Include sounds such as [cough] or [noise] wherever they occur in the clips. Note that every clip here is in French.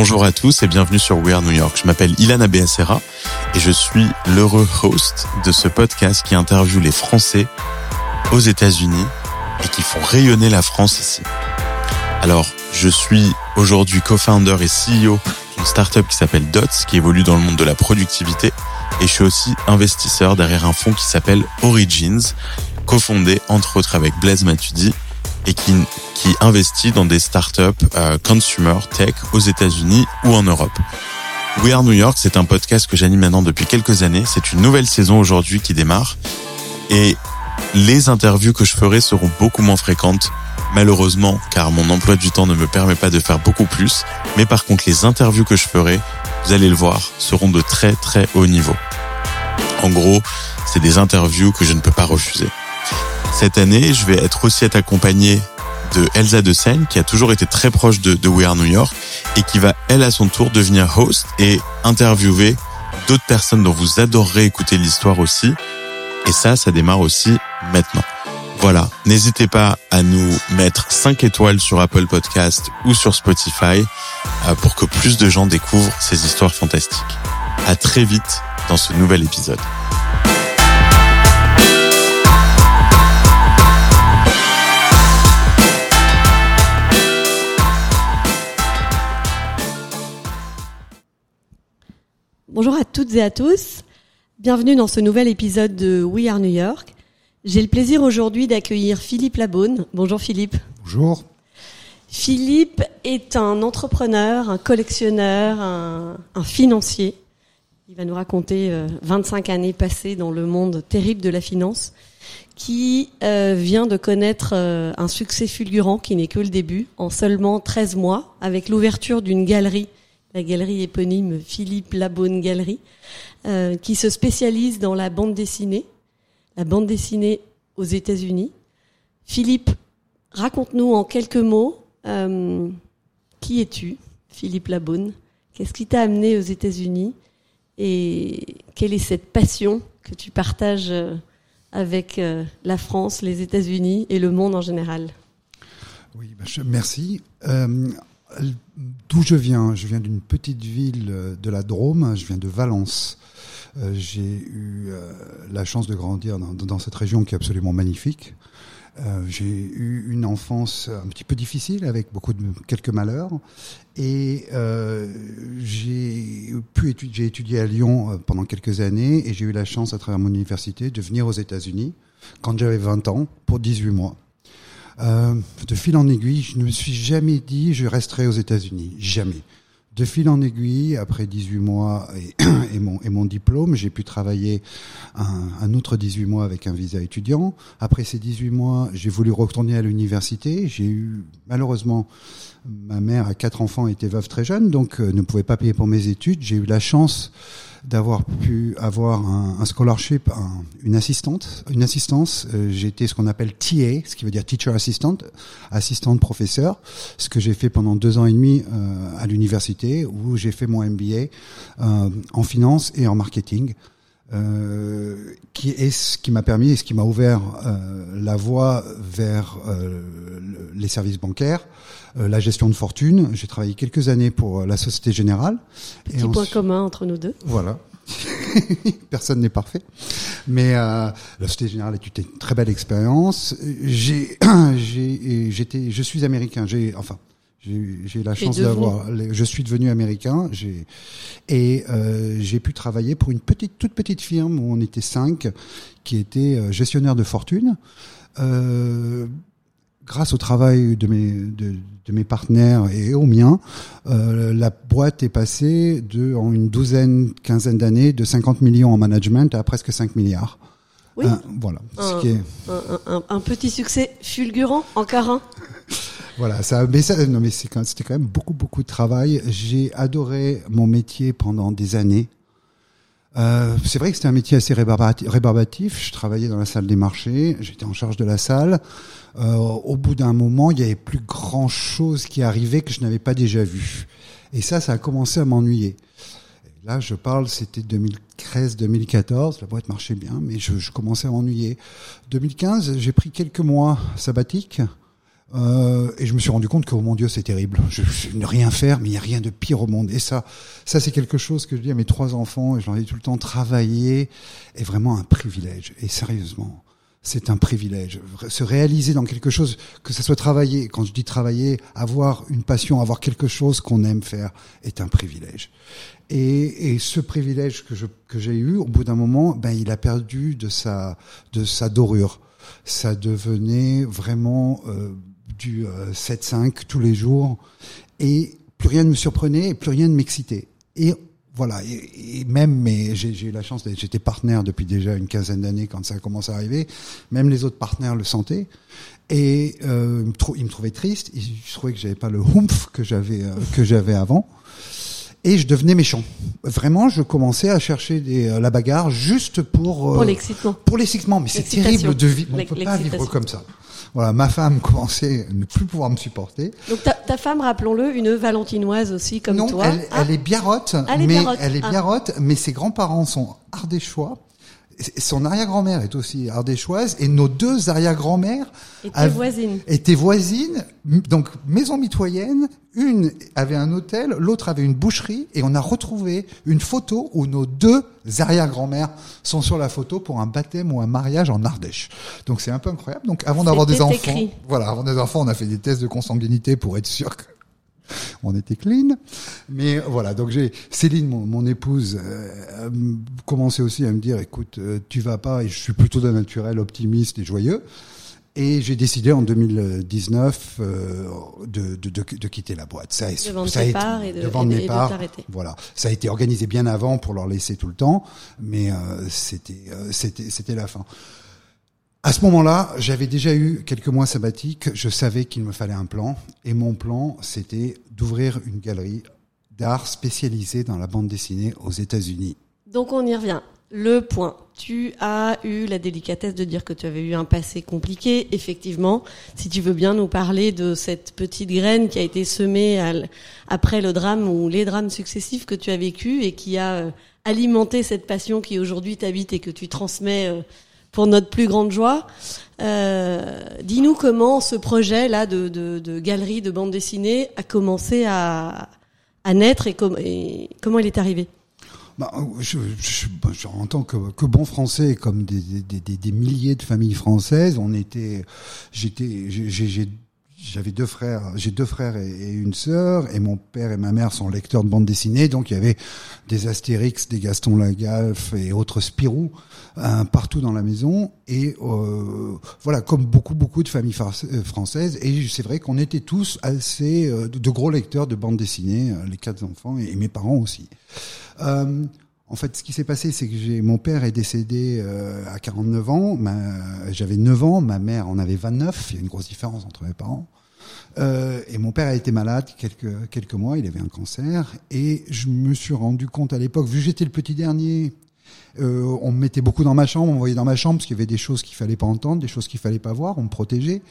Bonjour à tous et bienvenue sur We Are New York. Je m'appelle Ilana Beacera et je suis l'heureux host de ce podcast qui interviewe les Français aux États-Unis et qui font rayonner la France ici. Alors, je suis aujourd'hui co-founder et CEO d'une startup qui s'appelle Dots, qui évolue dans le monde de la productivité. Et je suis aussi investisseur derrière un fonds qui s'appelle Origins, cofondé entre autres avec Blaise Matudi et qui, qui investit dans des startups euh, consumer tech aux États-Unis ou en Europe. We Are New York, c'est un podcast que j'anime maintenant depuis quelques années. C'est une nouvelle saison aujourd'hui qui démarre. Et les interviews que je ferai seront beaucoup moins fréquentes, malheureusement, car mon emploi du temps ne me permet pas de faire beaucoup plus. Mais par contre, les interviews que je ferai, vous allez le voir, seront de très très haut niveau. En gros, c'est des interviews que je ne peux pas refuser. Cette année, je vais être aussi être accompagné de Elsa de Seine, qui a toujours été très proche de, de We Are New York et qui va, elle, à son tour, devenir host et interviewer d'autres personnes dont vous adorerez écouter l'histoire aussi. Et ça, ça démarre aussi maintenant. Voilà, n'hésitez pas à nous mettre 5 étoiles sur Apple Podcast ou sur Spotify euh, pour que plus de gens découvrent ces histoires fantastiques. À très vite dans ce nouvel épisode. Bonjour à toutes et à tous. Bienvenue dans ce nouvel épisode de We Are New York. J'ai le plaisir aujourd'hui d'accueillir Philippe Labonne. Bonjour Philippe. Bonjour. Philippe est un entrepreneur, un collectionneur, un, un financier. Il va nous raconter euh, 25 années passées dans le monde terrible de la finance, qui euh, vient de connaître euh, un succès fulgurant qui n'est que le début, en seulement 13 mois, avec l'ouverture d'une galerie, la galerie éponyme Philippe Labonne Galerie, euh, qui se spécialise dans la bande dessinée, la bande dessinée aux États-Unis. Philippe, raconte-nous en quelques mots euh, qui es-tu, Philippe Labonne? Qu'est-ce qui t'a amené aux États-Unis et quelle est cette passion que tu partages euh, avec euh, la France, les États-Unis et le monde en général? Oui, bah, merci. Euh, D'où je viens? Je viens d'une petite ville euh, de la Drôme, je viens de Valence. Euh, J'ai eu euh, la chance de grandir dans, cette région qui est absolument magnifique. J'ai eu une enfance un petit peu difficile avec beaucoup de quelques malheurs et j'ai pu étudier, j'ai étudié à Lyon pendant quelques années et j'ai eu la chance à travers mon université de venir aux États-Unis quand j'avais 20 ans pour 18 mois. Euh, de fil en aiguille, je ne me suis jamais dit je resterai aux États-Unis, jamais. De fil en aiguille, après 18 mois [clears throat] et, mon diplôme, j'ai pu travailler un, un autre 18 mois avec un visa étudiant. Après ces 18 mois, j'ai voulu retourner à l'université. J'ai eu, malheureusement, ma mère a quatre enfants, était veuve très jeune, donc euh, ne pouvait pas payer pour mes études. J'ai eu la chance d'avoir pu avoir un, scholarship, un- une assistante, une assistance. Euh, j'ai été ce qu'on appelle TA, ce qui veut dire teacher assistant, assistante professeur, ce que j'ai fait pendant deux ans et demi euh, à l'université, où j'ai fait mon MBA euh, en finance et en marketing. Euh, qui est ce qui m'a permis et ce qui m'a ouvert euh, la voie vers euh, le- les services bancaires, euh, la gestion de fortune. J'ai travaillé quelques années pour euh, la Société Générale. Petit point ensuite- commun entre nous deux. voilà. [laughs] Personne n'est parfait. Mais euh, la Société Générale est une très belle expérience. J'ai, [clears throat] j'ai, j'étais, je suis américain. J'ai, enfin, j'ai, la chance d'avoir. Je suis devenu américain. J'ai et euh, j'ai pu travailler pour une petite, toute petite firme où on était cinq, qui était euh, gestionnaire de fortune. Euh, grâce au travail de mes, de, de mes partenaires et au mien, euh, la boîte est passée de, en une douzaine, quinzaine d'années, de 50 millions en management à presque 5 milliards. Oui. Hein, voilà. Ce Un- qui est, Un, un- un- un petit succès fulgurant, encore un. Voilà, ça, mais ça, non, mais c'est quand- c'était quand même beaucoup, beaucoup de travail. J'ai adoré mon métier pendant des années. Euh, c'est vrai que c'était un métier assez rébarbati- rébarbatif. Je travaillais dans la salle des marchés, j'étais en charge de la salle. Euh, au bout d'un moment, il y avait plus grand chose qui arrivait que je n'avais pas déjà vu. Et ça, ça a commencé à m'ennuyer. Là, je parle, c'était 2013-2014. La boîte marchait bien, mais je, je commençais à m'ennuyer. 2015, j'ai pris quelques mois sabbatiques Euh, et je me suis rendu compte que, oh mon Dieu, c'est terrible. Je, je, ne rien faire, mais il n'y a rien de pire au monde. Et ça, ça c'est quelque chose que je dis à mes trois enfants, et je leur dis tout le temps, travailler est vraiment un privilège. Et sérieusement, c'est un privilège. Se réaliser dans quelque chose, que ce soit travailler, quand je dis travailler, avoir une passion, avoir quelque chose qu'on aime faire, est un privilège. Et, et ce privilège que je que j'ai eu, au bout d'un moment, ben il a perdu de sa de sa dorure. Ça devenait vraiment euh, du 7-5 euh, tous les jours, et plus rien ne me surprenait, et plus rien ne m'excitait. Et voilà, et, même, mais j'ai eu la chance d'être, j'étais partenaire depuis déjà une quinzaine d'années quand ça a commencé à arriver. Même les autres partenaires le sentaient. Et euh, il me trouvait triste. Je trouvais que j'avais pas le humph que j'avais euh, que j'avais avant. Et je devenais méchant. Vraiment, je commençais à chercher des, euh, la bagarre juste pour pour l'excitement. Pour l'excitement, mais c'est terrible de vivre. On peut pas vivre comme ça. Voilà, ma femme [laughs] commençait à ne plus pouvoir me supporter. Donc ta, ta femme, rappelons-le, une valentinoise aussi comme toi. Non, elle, ah. elle, est biarrotte, elle est mais elle est ah. biarrotte, mais ses grands-parents sont ardéchois. Son arrière-grand-mère est aussi ardéchoise et nos deux arrière-grand-mères étaient voisines. Étaient voisines, donc maison mitoyenne. Une avait un hôtel, l'autre avait une boucherie et on a retrouvé une photo où nos deux arrière-grand-mères sont sur la photo pour un baptême ou un mariage en Ardèche. Donc c'est un peu incroyable. Donc avant d'avoir des enfants, voilà, avant des enfants, on a fait des tests de consanguinité pour être sûr que [laughs] on était clean. Mais voilà, donc j'ai Céline, mon, épouse, euh, commençait aussi à me dire, écoute, euh, tu vas pas, et je suis plutôt d'un naturel optimiste et joyeux. Et j'ai décidé en 2019 euh, de, de, de, de, quitter la boîte. Ça, de vendre ça a été, et de, vendre mes parts. Voilà, ça a été organisé bien avant pour leur laisser tout le temps, mais euh, c'était euh, c'était c'était la fin. À ce moment-là, j'avais déjà eu quelques mois sabbatiques. Je savais qu'il me fallait un plan. Et mon plan, c'était d'ouvrir une galerie d'art spécialisée dans la bande dessinée aux États-Unis. Donc on y revient. Le point. Tu as eu la délicatesse de dire que tu avais eu un passé compliqué. Effectivement, si tu veux bien nous parler de cette petite graine qui a été semée après le drame ou les drames successifs que tu as vécu et qui a euh, alimenté cette passion qui aujourd'hui t'habite et que tu transmets euh, pour notre plus grande joie. Euh, Dis-nous comment ce projet-là de, de, de, galerie de bande dessinée a commencé à, à naître et, com et comment il est arrivé? Bah, je, je, je, en tant que, que, bon français, comme des, des, des, des, milliers de familles françaises, on était, j'étais, j'ai j'avais deux frères, j'ai deux frères et, une sœur, et mon père et ma mère sont lecteurs de bande dessinée, donc il y avait des Astérix, des Gaston Lagaffe et autres Spirou euh, partout dans la maison, et euh, voilà, comme beaucoup beaucoup de familles euh, françaises, et c'est vrai qu'on était tous assez euh, de gros lecteurs de bande dessinée, les quatre enfants et mes parents aussi. En fait, ce qui s'est passé, c'est que mon père est décédé euh, à 49 ans, j'avais 9 ans, ma mère en avait 29, il y a une grosse différence entre mes parents. Euh, et mon père a été malade quelques quelques mois, il avait un cancer, et je me suis rendu compte à l'époque, vu que j'étais le petit dernier, euh, on me mettait beaucoup dans ma chambre, on me voyait dans ma chambre parce qu'il y avait des choses qu'il fallait pas entendre, des choses qu'il fallait pas voir, on me protégeait,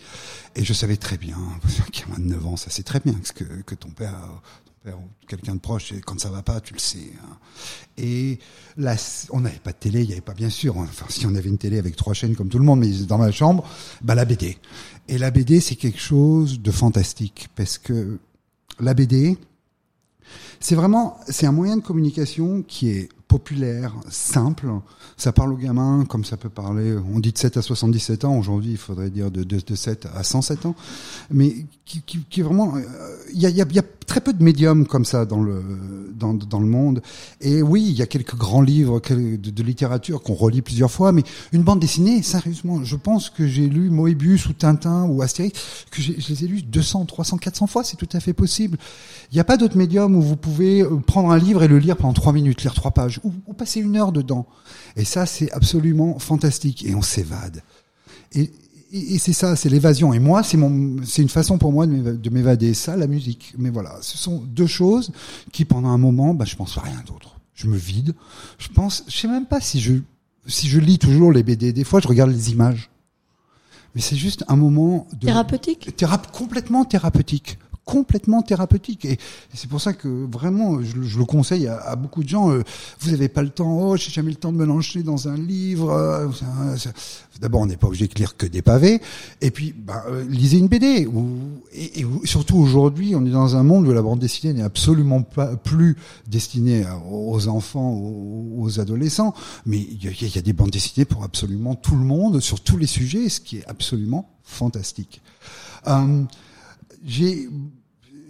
et je savais très bien, [laughs] qu'à 29 ans, ça c'est très bien que, que ton père quelqu'un de proche, quand ça va pas, tu le sais. Hein. Et là, on n'avait pas de télé, il n'y avait pas bien sûr. Enfin, si on avait une télé avec trois chaînes comme tout le monde, mais dans ma chambre, bah la BD. Et la BD, c'est quelque chose de fantastique parce que la BD, c'est vraiment, c'est un moyen de communication qui est populaire, simple. Ça parle aux gamins comme ça peut parler, on dit de 7 à 77 ans, aujourd'hui il faudrait dire de, de, de 7 à 107 ans, mais qui, qui, qui vraiment, euh, il y, a, y, a, y, a, très peu de médiums comme ça dans le, dans, dans le monde. Et oui, il y a quelques grands livres de, littérature qu'on relit plusieurs fois, mais une bande dessinée, sérieusement, je pense que j'ai lu Moebius ou Tintin ou Astérix, que je les ai lus 200, 300, 400 fois, c'est tout à fait possible. Il n'y a pas d'autre médium où vous pouvez euh, prendre un livre et le lire pendant trois minutes, lire trois pages ou, ou passer une heure dedans. Et ça, c'est absolument fantastique. Et on s'évade. Et, et, et c'est ça, c'est l'évasion. Et moi, c'est mon, c'est une façon pour moi de m'évader. Ça, la musique. Mais voilà, ce sont deux choses qui, pendant un moment, bah, je pense à rien d'autre. Je me vide. Je pense, je sais même pas si je, si je lis toujours les BD. Des fois, je regarde les images. Mais c'est juste un moment de thérapeutique? Théra complètement thérapeutique complètement thérapeutique. Et c'est pour ça que vraiment, je, le conseille à, beaucoup de gens. Euh, vous n'avez pas le temps. Oh, j'ai jamais le temps de me lancer dans un livre. Euh, d'abord, on n'est pas obligé de lire que des pavés. Et puis, bah, euh, lisez une BD. Ou, et, surtout aujourd'hui, on est dans un monde où la bande dessinée n'est absolument pas plus destinée aux enfants, aux, aux adolescents. Mais il y, y a des bandes dessinées pour absolument tout le monde, sur tous les sujets, ce qui est absolument fantastique. J'ai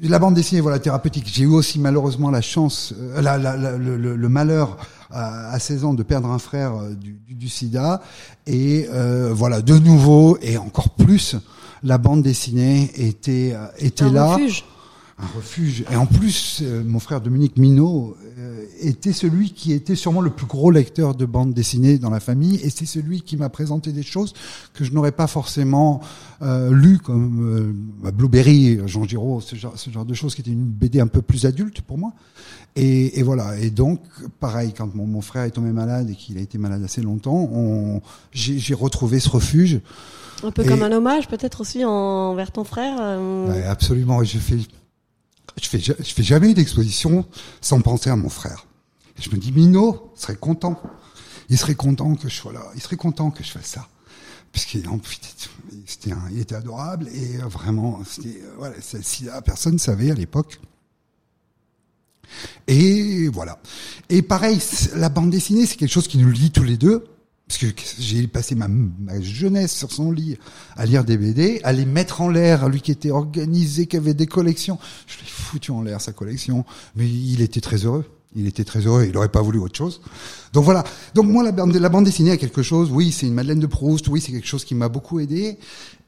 la bande dessinée, voilà, thérapeutique. J'ai eu aussi malheureusement la chance, euh, la, la, la, le, le, malheur à, à, 16 ans de perdre un frère euh, du, du, du SIDA. Et euh, voilà, de nouveau et encore plus, la bande dessinée était était un là. Refuge. Un refuge. Et en plus, euh, mon frère Dominique Minot euh, était celui qui était sûrement le plus gros lecteur de bande dessinée dans la famille, et c'est celui qui m'a présenté des choses que je n'aurais pas forcément euh, lues, comme euh, Blueberry, Jean Giraud, ce genre, ce genre de choses, qui était une BD un peu plus adulte pour moi. Et, et voilà. Et donc, pareil, quand mon, mon frère est tombé malade et qu'il a été malade assez longtemps, j'ai retrouvé ce refuge. Un peu et, comme un hommage, peut-être aussi envers ton frère. Euh... Ouais, absolument. Je fais je fais, je fais jamais d'exposition sans penser à mon frère. Et je me dis, Mino serait content. Il serait content que je sois là. Il serait content que je fasse ça. Puisqu'il il était adorable et vraiment, c'était, voilà, si la personne savait à l'époque. Et voilà. Et pareil, la bande dessinée, c'est quelque chose qui nous lie tous les deux parce que j'ai passé ma, jeunesse sur son lit à lire des BD, à les mettre en l'air, lui qui était organisé, qui avait des collections. Je l'ai foutu en l'air sa collection, mais il était très heureux. Il était très heureux, il n'aurait pas voulu autre chose. Donc voilà. Donc moi, la bande, la bande dessinée a quelque chose. Oui, c'est une Madeleine de Proust. Oui, c'est quelque chose qui m'a beaucoup aidé.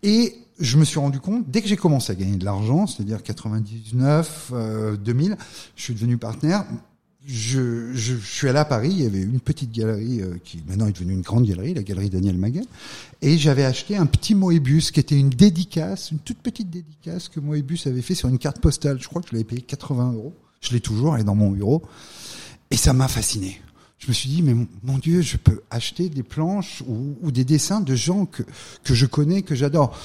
Et je me suis rendu compte dès que j'ai commencé à gagner de l'argent, c'est-à-dire 99, euh, 2000, je suis devenu partenaire je, je, je, suis allé à Paris, il y avait une petite galerie euh, qui maintenant est devenue une grande galerie, la galerie Daniel Maguel, et j'avais acheté un petit Moebius qui était une dédicace, une toute petite dédicace que Moebius avait fait sur une carte postale. Je crois que je l'avais payé 80 euros. Je l'ai toujours, elle est dans mon bureau, et ça m'a fasciné. Je me suis dit, mais mon Dieu, je peux acheter des planches ou, des dessins de gens que, je connais, que j'adore.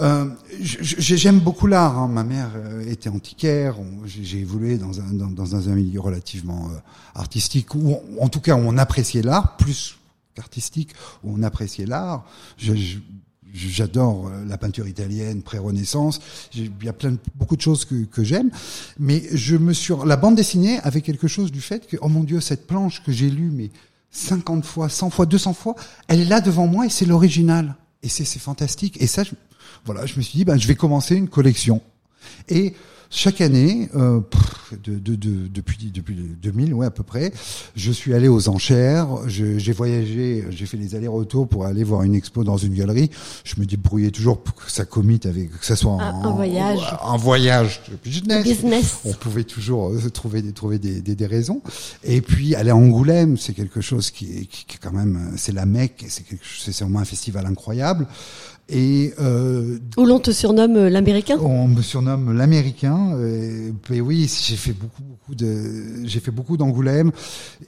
Euh, J'aime beaucoup l'art. Hein. Ma mère euh, était antiquaire. J'ai évolué dans un, milieu relativement euh, artistique, en tout cas on appréciait l'art plus qu'artistique, où on appréciait l'art. J'adore euh, la peinture italienne, pré-Renaissance. Il y a plein de, beaucoup de choses que, j'aime, mais je me suis la bande dessinée avait quelque chose du fait que oh mon Dieu cette planche que j'ai lue mais 50 fois, 100 fois, 200 fois, elle est là devant moi et c'est l'original. Et c'est fantastique. Et ça, je, voilà, je me suis dit, ben, je vais commencer une collection. Et chaque année, euh, de, de, de, depuis depuis 2000, ouais à peu près, je suis allé aux enchères. J'ai voyagé, j'ai fait les allers-retours pour aller voir une expo dans une galerie. Je me débrouillais toujours pour que ça commite avec que ça soit un, voyage, un voyage business. business. On pouvait toujours euh, trouver des trouver des, des, des, raisons. Et puis aller à Angoulême, c'est quelque chose qui est, qui, qui est quand même, c'est la Mecque, c'est c'est vraiment un festival incroyable. Et euh, où l'on te surnomme euh, l'américain? On me surnomme l'américain. Et, et, oui, j'ai fait beaucoup, beaucoup de, j'ai fait beaucoup d'Angoulême.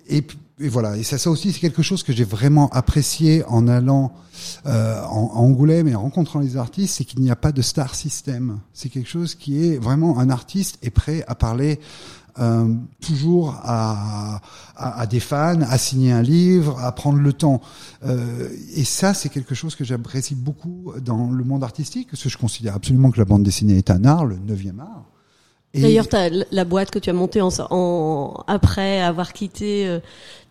Et, et, voilà. Et ça, ça aussi, c'est quelque chose que j'ai vraiment apprécié en allant euh, en, en, Angoulême et en rencontrant les artistes, c'est qu'il n'y a pas de star system. C'est quelque chose qui est vraiment un artiste est prêt à parler euh, toujours à, à, à, des fans, à signer un livre, à prendre le temps. Euh, et ça, c'est quelque chose que j'apprécie beaucoup dans le monde artistique, parce que je considère absolument que la bande dessinée est un art, le neuvième art. D'ailleurs, la boîte que tu as montée en, en après avoir quitté euh,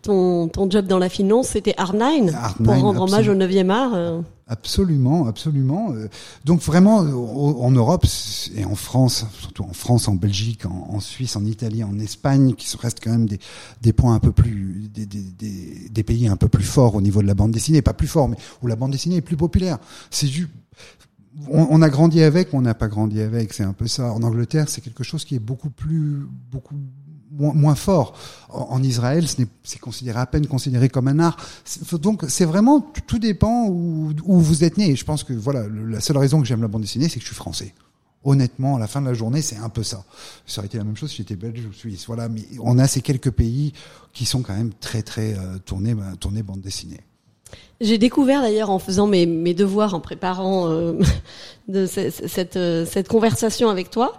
ton, ton job dans la finance, c'était Art9, pour rendre hommage au 9e art. Euh. Absolument, absolument. Euh, donc vraiment, en Europe et en France, surtout en France, en Belgique, en, Suisse, en Italie, en Espagne, qui restent quand même des, des points un peu plus, des, des, des, pays un peu plus forts au niveau de la bande dessinée, pas plus fort, mais où la bande dessinée est plus populaire. C'est juste on, on, a grandi avec, on n'a pas grandi avec, c'est un peu ça. En Angleterre, c'est quelque chose qui est beaucoup plus, beaucoup moins, fort. En, Israël, c'est considéré à peine considéré comme un art. Donc, c'est vraiment tout dépend où, où, vous êtes né. Et je pense que voilà, la seule raison que j'aime la bande dessinée, c'est que je suis français. Honnêtement, à la fin de la journée, c'est un peu ça. Ça aurait été la même chose si j'étais belge ou suisse. Voilà, mais on a ces quelques pays qui sont quand même très très euh, tournés, tournés bande dessinée. J'ai découvert d'ailleurs en faisant mes, mes, devoirs, en préparant euh, [laughs] cette, cette, cette, conversation avec toi,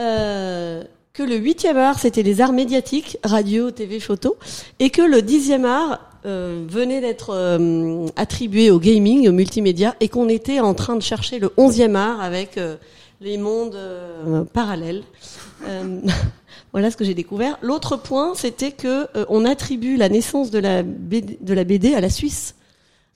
euh, que le huitième art, c'était les arts médiatiques, radio, TV, photo, et que le dixième art euh, venait d'être euh, attribué au gaming, au multimédia, et qu'on était en train de chercher le onzième art avec euh, les mondes parallèles. [laughs] Voilà ce que j'ai découvert. L'autre point, c'était que on attribue la naissance de la BD, à la Suisse.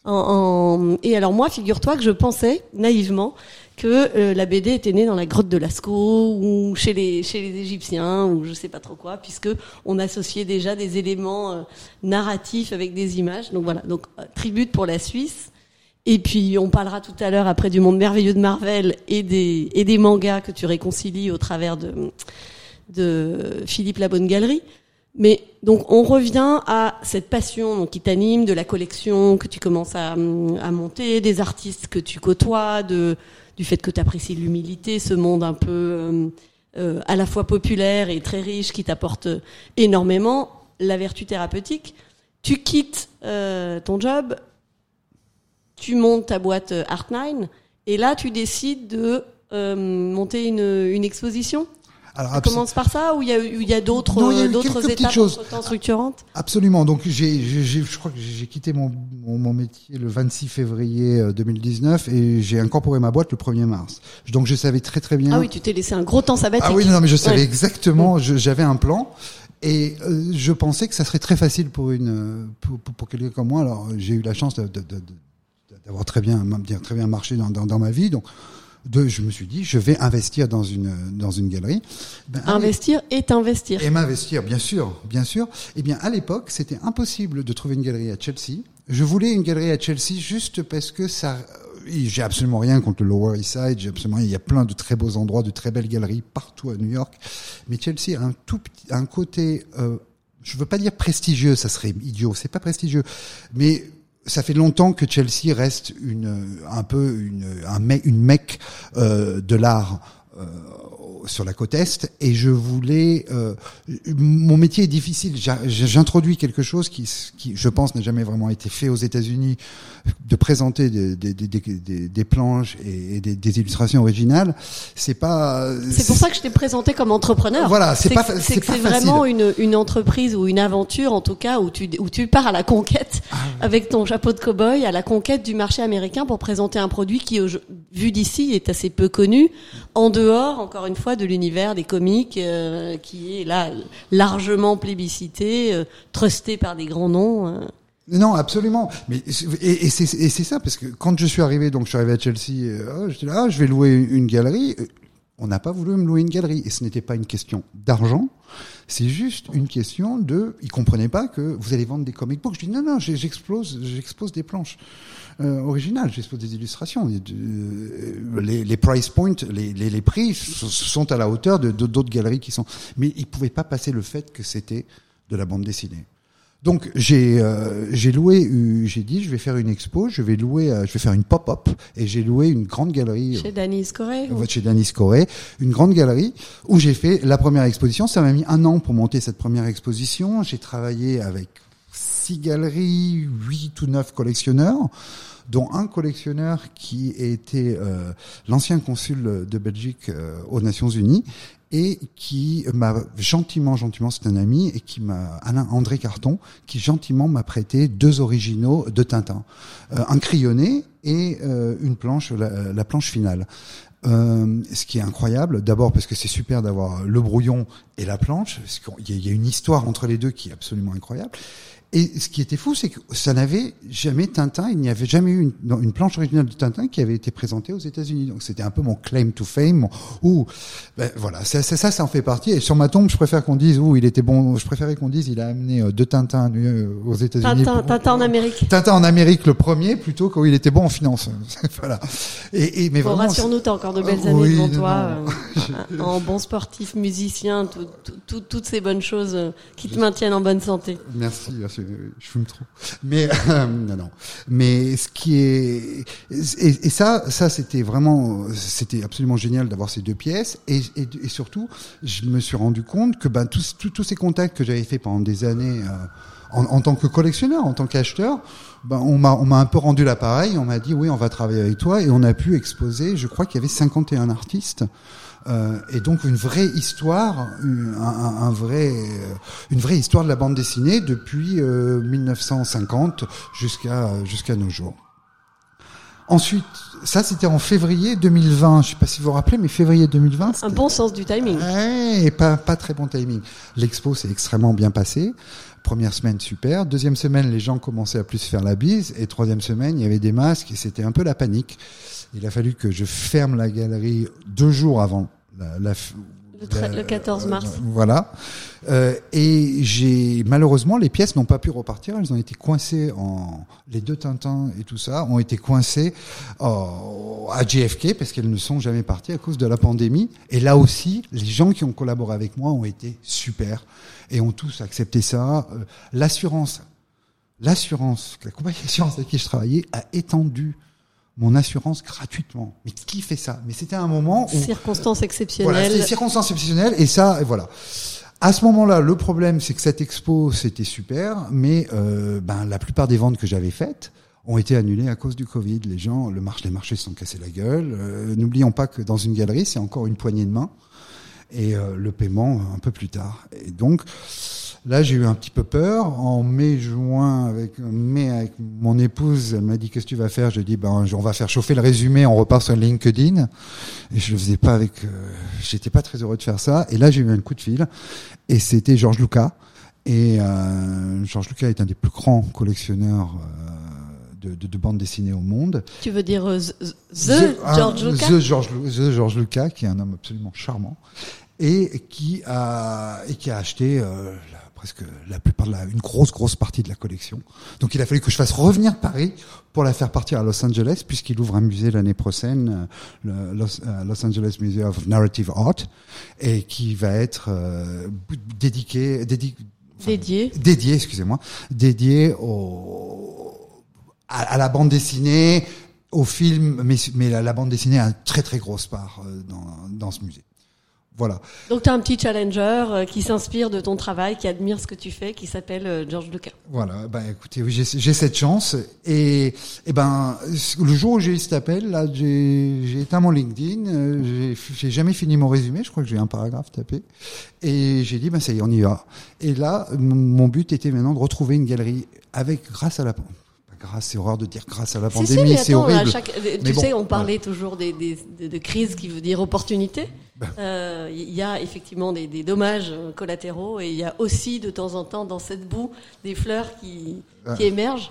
Et alors moi, figure-toi que je pensais naïvement que euh, la BD était née dans la grotte de Lascaux ou chez les chez les Égyptiens ou je sais pas trop quoi, puisque on associait déjà des éléments euh, narratifs avec des images. Donc voilà, donc euh, tribute pour la Suisse. Et puis on parlera tout à l'heure après du monde merveilleux de Marvel et des et des mangas que tu réconcilies au travers de de Philippe La Bonne Galerie. Mais donc on revient à cette passion qui t'anime, de la collection que tu commences à, à monter, des artistes que tu côtoies, de, du fait que tu apprécies l'humilité, ce monde un peu euh, euh, à la fois populaire et très riche qui t'apporte énormément, la vertu thérapeutique. Tu quittes euh, ton job, tu montes ta boîte euh, Art9 et là tu décides de monter une exposition? Alors, Ça commence par ça ou il y a, y a d'autres d'autres étapes choses. structurantes? Absolument. Donc j'ai, j'ai- j'ai- je crois que j'ai quitté mon, mon, mon métier le 26 février euh, 2019 et j'ai incorporé ma boîte le 1er mars. Donc je savais très très bien. Ah oui, tu t'es laissé un gros temps sabbatique. Ah oui, non, mais je savais Ouais. exactement. je- J'avais un plan. Et euh, je pensais que ça serait très facile pour une euh, pour, pour, pour quelqu'un comme moi. Alors j'ai eu la chance de- de- de- de- d'avoir très bien bien très bien marché dans, dans, dans ma vie. Donc de, je me suis dit je vais investir dans une dans une galerie. Ben, allez, Investir est investir. et m'investir, bien sûr, bien sûr. Eh bien, à l'époque, c'était impossible de trouver une galerie à Chelsea. Je voulais une galerie à Chelsea juste parce que ça. euh, J'ai absolument rien contre le Lower East Side. J'ai absolument. Il y a plein de très beaux endroits, de très belles galeries partout à New York. Mais Chelsea a un tout petit, un côté. Euh, je veux pas dire prestigieux, ça serait idiot. C'est pas prestigieux, mais ça fait longtemps que Chelsea reste une un peu une un mec une mecque euh, de l'art euh, sur la côte est et je voulais euh, mon métier est difficile. J'introduis quelque chose qui qui je pense n'a jamais vraiment été fait aux États-Unis de présenter des des des, des, planches et, des, illustrations originales. C'est pas C'est pour ça que je t'ai présenté comme entrepreneur. Voilà, c'est pas c'est vraiment une, une entreprise ou une aventure, en tout cas, où tu, où tu pars à la conquête Ah avec ton chapeau de cow-boy, à la conquête du marché américain pour présenter un produit qui, vu d'ici, est assez peu connu, en dehors, encore une fois, de l'univers des comiques, euh, qui est là largement plébiscité, euh, trusté par des grands noms. euh. Non, absolument. Mais et, et c'est ça parce que quand je suis arrivé, donc je suis arrivé à Chelsea, euh, oh, j'étais là, ah, je vais louer une galerie. Euh, On n'a pas voulu me louer une galerie et ce n'était pas une question d'argent. C'est juste une question de. Ils comprenaient pas que vous allez vendre des comic books. Je dis non, non, j'explose, j'expose des planches euh, originales, j'expose des illustrations. Euh, les, les price points, les, les, les prix sont à la hauteur de d'autres galeries qui sont. Mais ils pouvaient pas passer le fait que c'était de la bande dessinée. Donc j'ai euh, j'ai loué, euh, j'ai dit je vais faire une expo, je vais louer, euh, je vais faire une pop-up et j'ai loué une grande galerie Chez Danny Scoré euh, chez Danis Corée, une grande galerie où j'ai fait la première exposition. Ça m'a mis un an pour monter cette première exposition. J'ai travaillé avec six galeries, huit ou neuf collectionneurs dont un collectionneur qui était euh, l'ancien consul de Belgique euh, aux Nations Unies et qui m'a gentiment, gentiment, c'est un ami, et qui m'a, Alain André Carton, qui gentiment m'a prêté deux originaux de Tintin, Euh, un crayonné et euh, une planche, la, la planche finale. Euh, ce qui est incroyable, d'abord parce que c'est super d'avoir le brouillon et la planche, parce qu'il y a- il y a une histoire entre les deux qui est absolument incroyable. Et ce qui était fou, c'est que ça n'avait jamais Tintin, il n'y avait jamais eu une, non, une planche originale de Tintin qui avait été présentée aux États-Unis. Donc c'était un peu mon claim to fame. mon- Ouh, ben voilà, ça, ça, ça, ça en fait partie. Et sur ma tombe, je préfère qu'on dise, ouh, il était bon. Je préférais qu'on dise, il a amené euh, deux Tintins euh, aux États-Unis. Tintin, Tintin en Amérique. Tintin en Amérique le premier, plutôt qu'il était bon en finance. [laughs] voilà. Et, et mais Bon, vraiment. rassure-nous, t'as encore de belles années oui, devant toi, non. euh, en bon sportif, musicien, tout- tout- tout- toutes ces bonnes choses qui te maintiennent en bonne santé. Merci, merci, je fume trop. Mais [laughs] euh, non, non. Mais ce qui est et, ça, ça c'était vraiment, c'était absolument génial d'avoir ces deux pièces. Et, surtout, je me suis rendu compte que ben tous ces contacts que j'avais fait pendant des années. euh, en, en tant que collectionneur, en tant qu'acheteur, ben on m'a on m'a un peu rendu l'appareil, on m'a dit oui, on va travailler avec toi et on a pu exposer, je crois qu'il y avait 51 artistes Euh, et donc une vraie histoire, un, un, un vrai, euh, une vraie histoire de la bande dessinée depuis euh, 1950 jusqu'à jusqu'à nos jours. Ensuite, ça c'était en février 2020. Je sais pas si vous vous rappelez, mais février 2020. Un bon sens du timing. Ouais, et pas pas très bon timing. L'expo s'est extrêmement bien passée. Première semaine super. Deuxième semaine, les gens commençaient à plus faire la bise. Et troisième semaine, il y avait des masques et c'était un peu la panique. Il a fallu que je ferme la galerie deux jours avant la, la, le, tra- le 14 mars. Euh, voilà. Euh, et j'ai malheureusement les pièces n'ont pas pu repartir. Elles ont été coincées en les deux Tintins et tout ça ont été coincées euh, à JFK parce qu'elles ne sont jamais parties à cause de la pandémie. Et là aussi, les gens qui ont collaboré avec moi ont été super et ont tous accepté ça. Euh, L'assurance, l'assurance, la compagnie d'assurance avec qui je travaillais a étendu mon assurance gratuitement. Mais qui fait ça? Mais c'était un moment où circonstances exceptionnelles. voilà, circonstances exceptionnelles et ça, et voilà. À ce moment-là, le problème, c'est que cette expo, c'était super, mais euh, ben la plupart des ventes que j'avais faites ont été annulées à cause du Covid. Les gens, le marché, les marchés se sont cassés la gueule. Euh, N'oublions pas que dans une galerie, c'est encore une poignée de main et euh, le paiement un peu plus tard. Et donc là, j'ai eu un petit peu peur. En mai, juin, avec mai avec mon épouse, elle m'a dit qu'est-ce que tu vas faire? Je dis ben on va faire chauffer le résumé, on repart sur LinkedIn. Et je le faisais pas avec, euh, j'étais pas très heureux de faire ça. Et là, j'ai eu un coup de fil et c'était Georges Lucas. Et euh, Georges Lucas est un des plus grands collectionneurs. Euh, de, de, de bande dessinée au monde. Tu veux dire euh, The, the George Lucas? The George, the George Lucas, qui est un homme absolument charmant et qui a et qui a acheté euh, la, presque la plupart de la une grosse grosse partie de la collection. Donc il a fallu que je fasse revenir Paris pour la faire partir à Los Angeles puisqu'il ouvre un musée l'année prochaine, le Los, uh, Los, Angeles Museum of Narrative Art et qui va être euh, dédié dédié enfin, dédié dédié excusez-moi dédié au à, à, la bande dessinée, au film, mais, mais la, la, bande dessinée a une très très grosse part euh, dans, dans ce musée. Voilà. Donc tu as un petit challenger euh, qui s'inspire de ton travail, qui admire ce que tu fais, qui s'appelle euh, George Lucas. Voilà, bah écoutez, oui, j'ai cette chance et, et ben le jour où j'ai eu cet appel, là, j'ai éteint mon LinkedIn, euh, j'ai jamais fini mon résumé, je crois que j'ai un paragraphe tapé et j'ai dit ben ça y est, on y va. Et là, mon but était maintenant de retrouver une galerie avec grâce à la grâce, c'est horreur de dire grâce à la pandémie, c'est horrible. Chaque, tu sais, on parlait toujours des, des, de, de, crise qui veut dire opportunité. Il ben. euh, y a effectivement des, des, dommages collatéraux et il y a aussi de temps en temps dans cette boue des fleurs qui, qui émergent.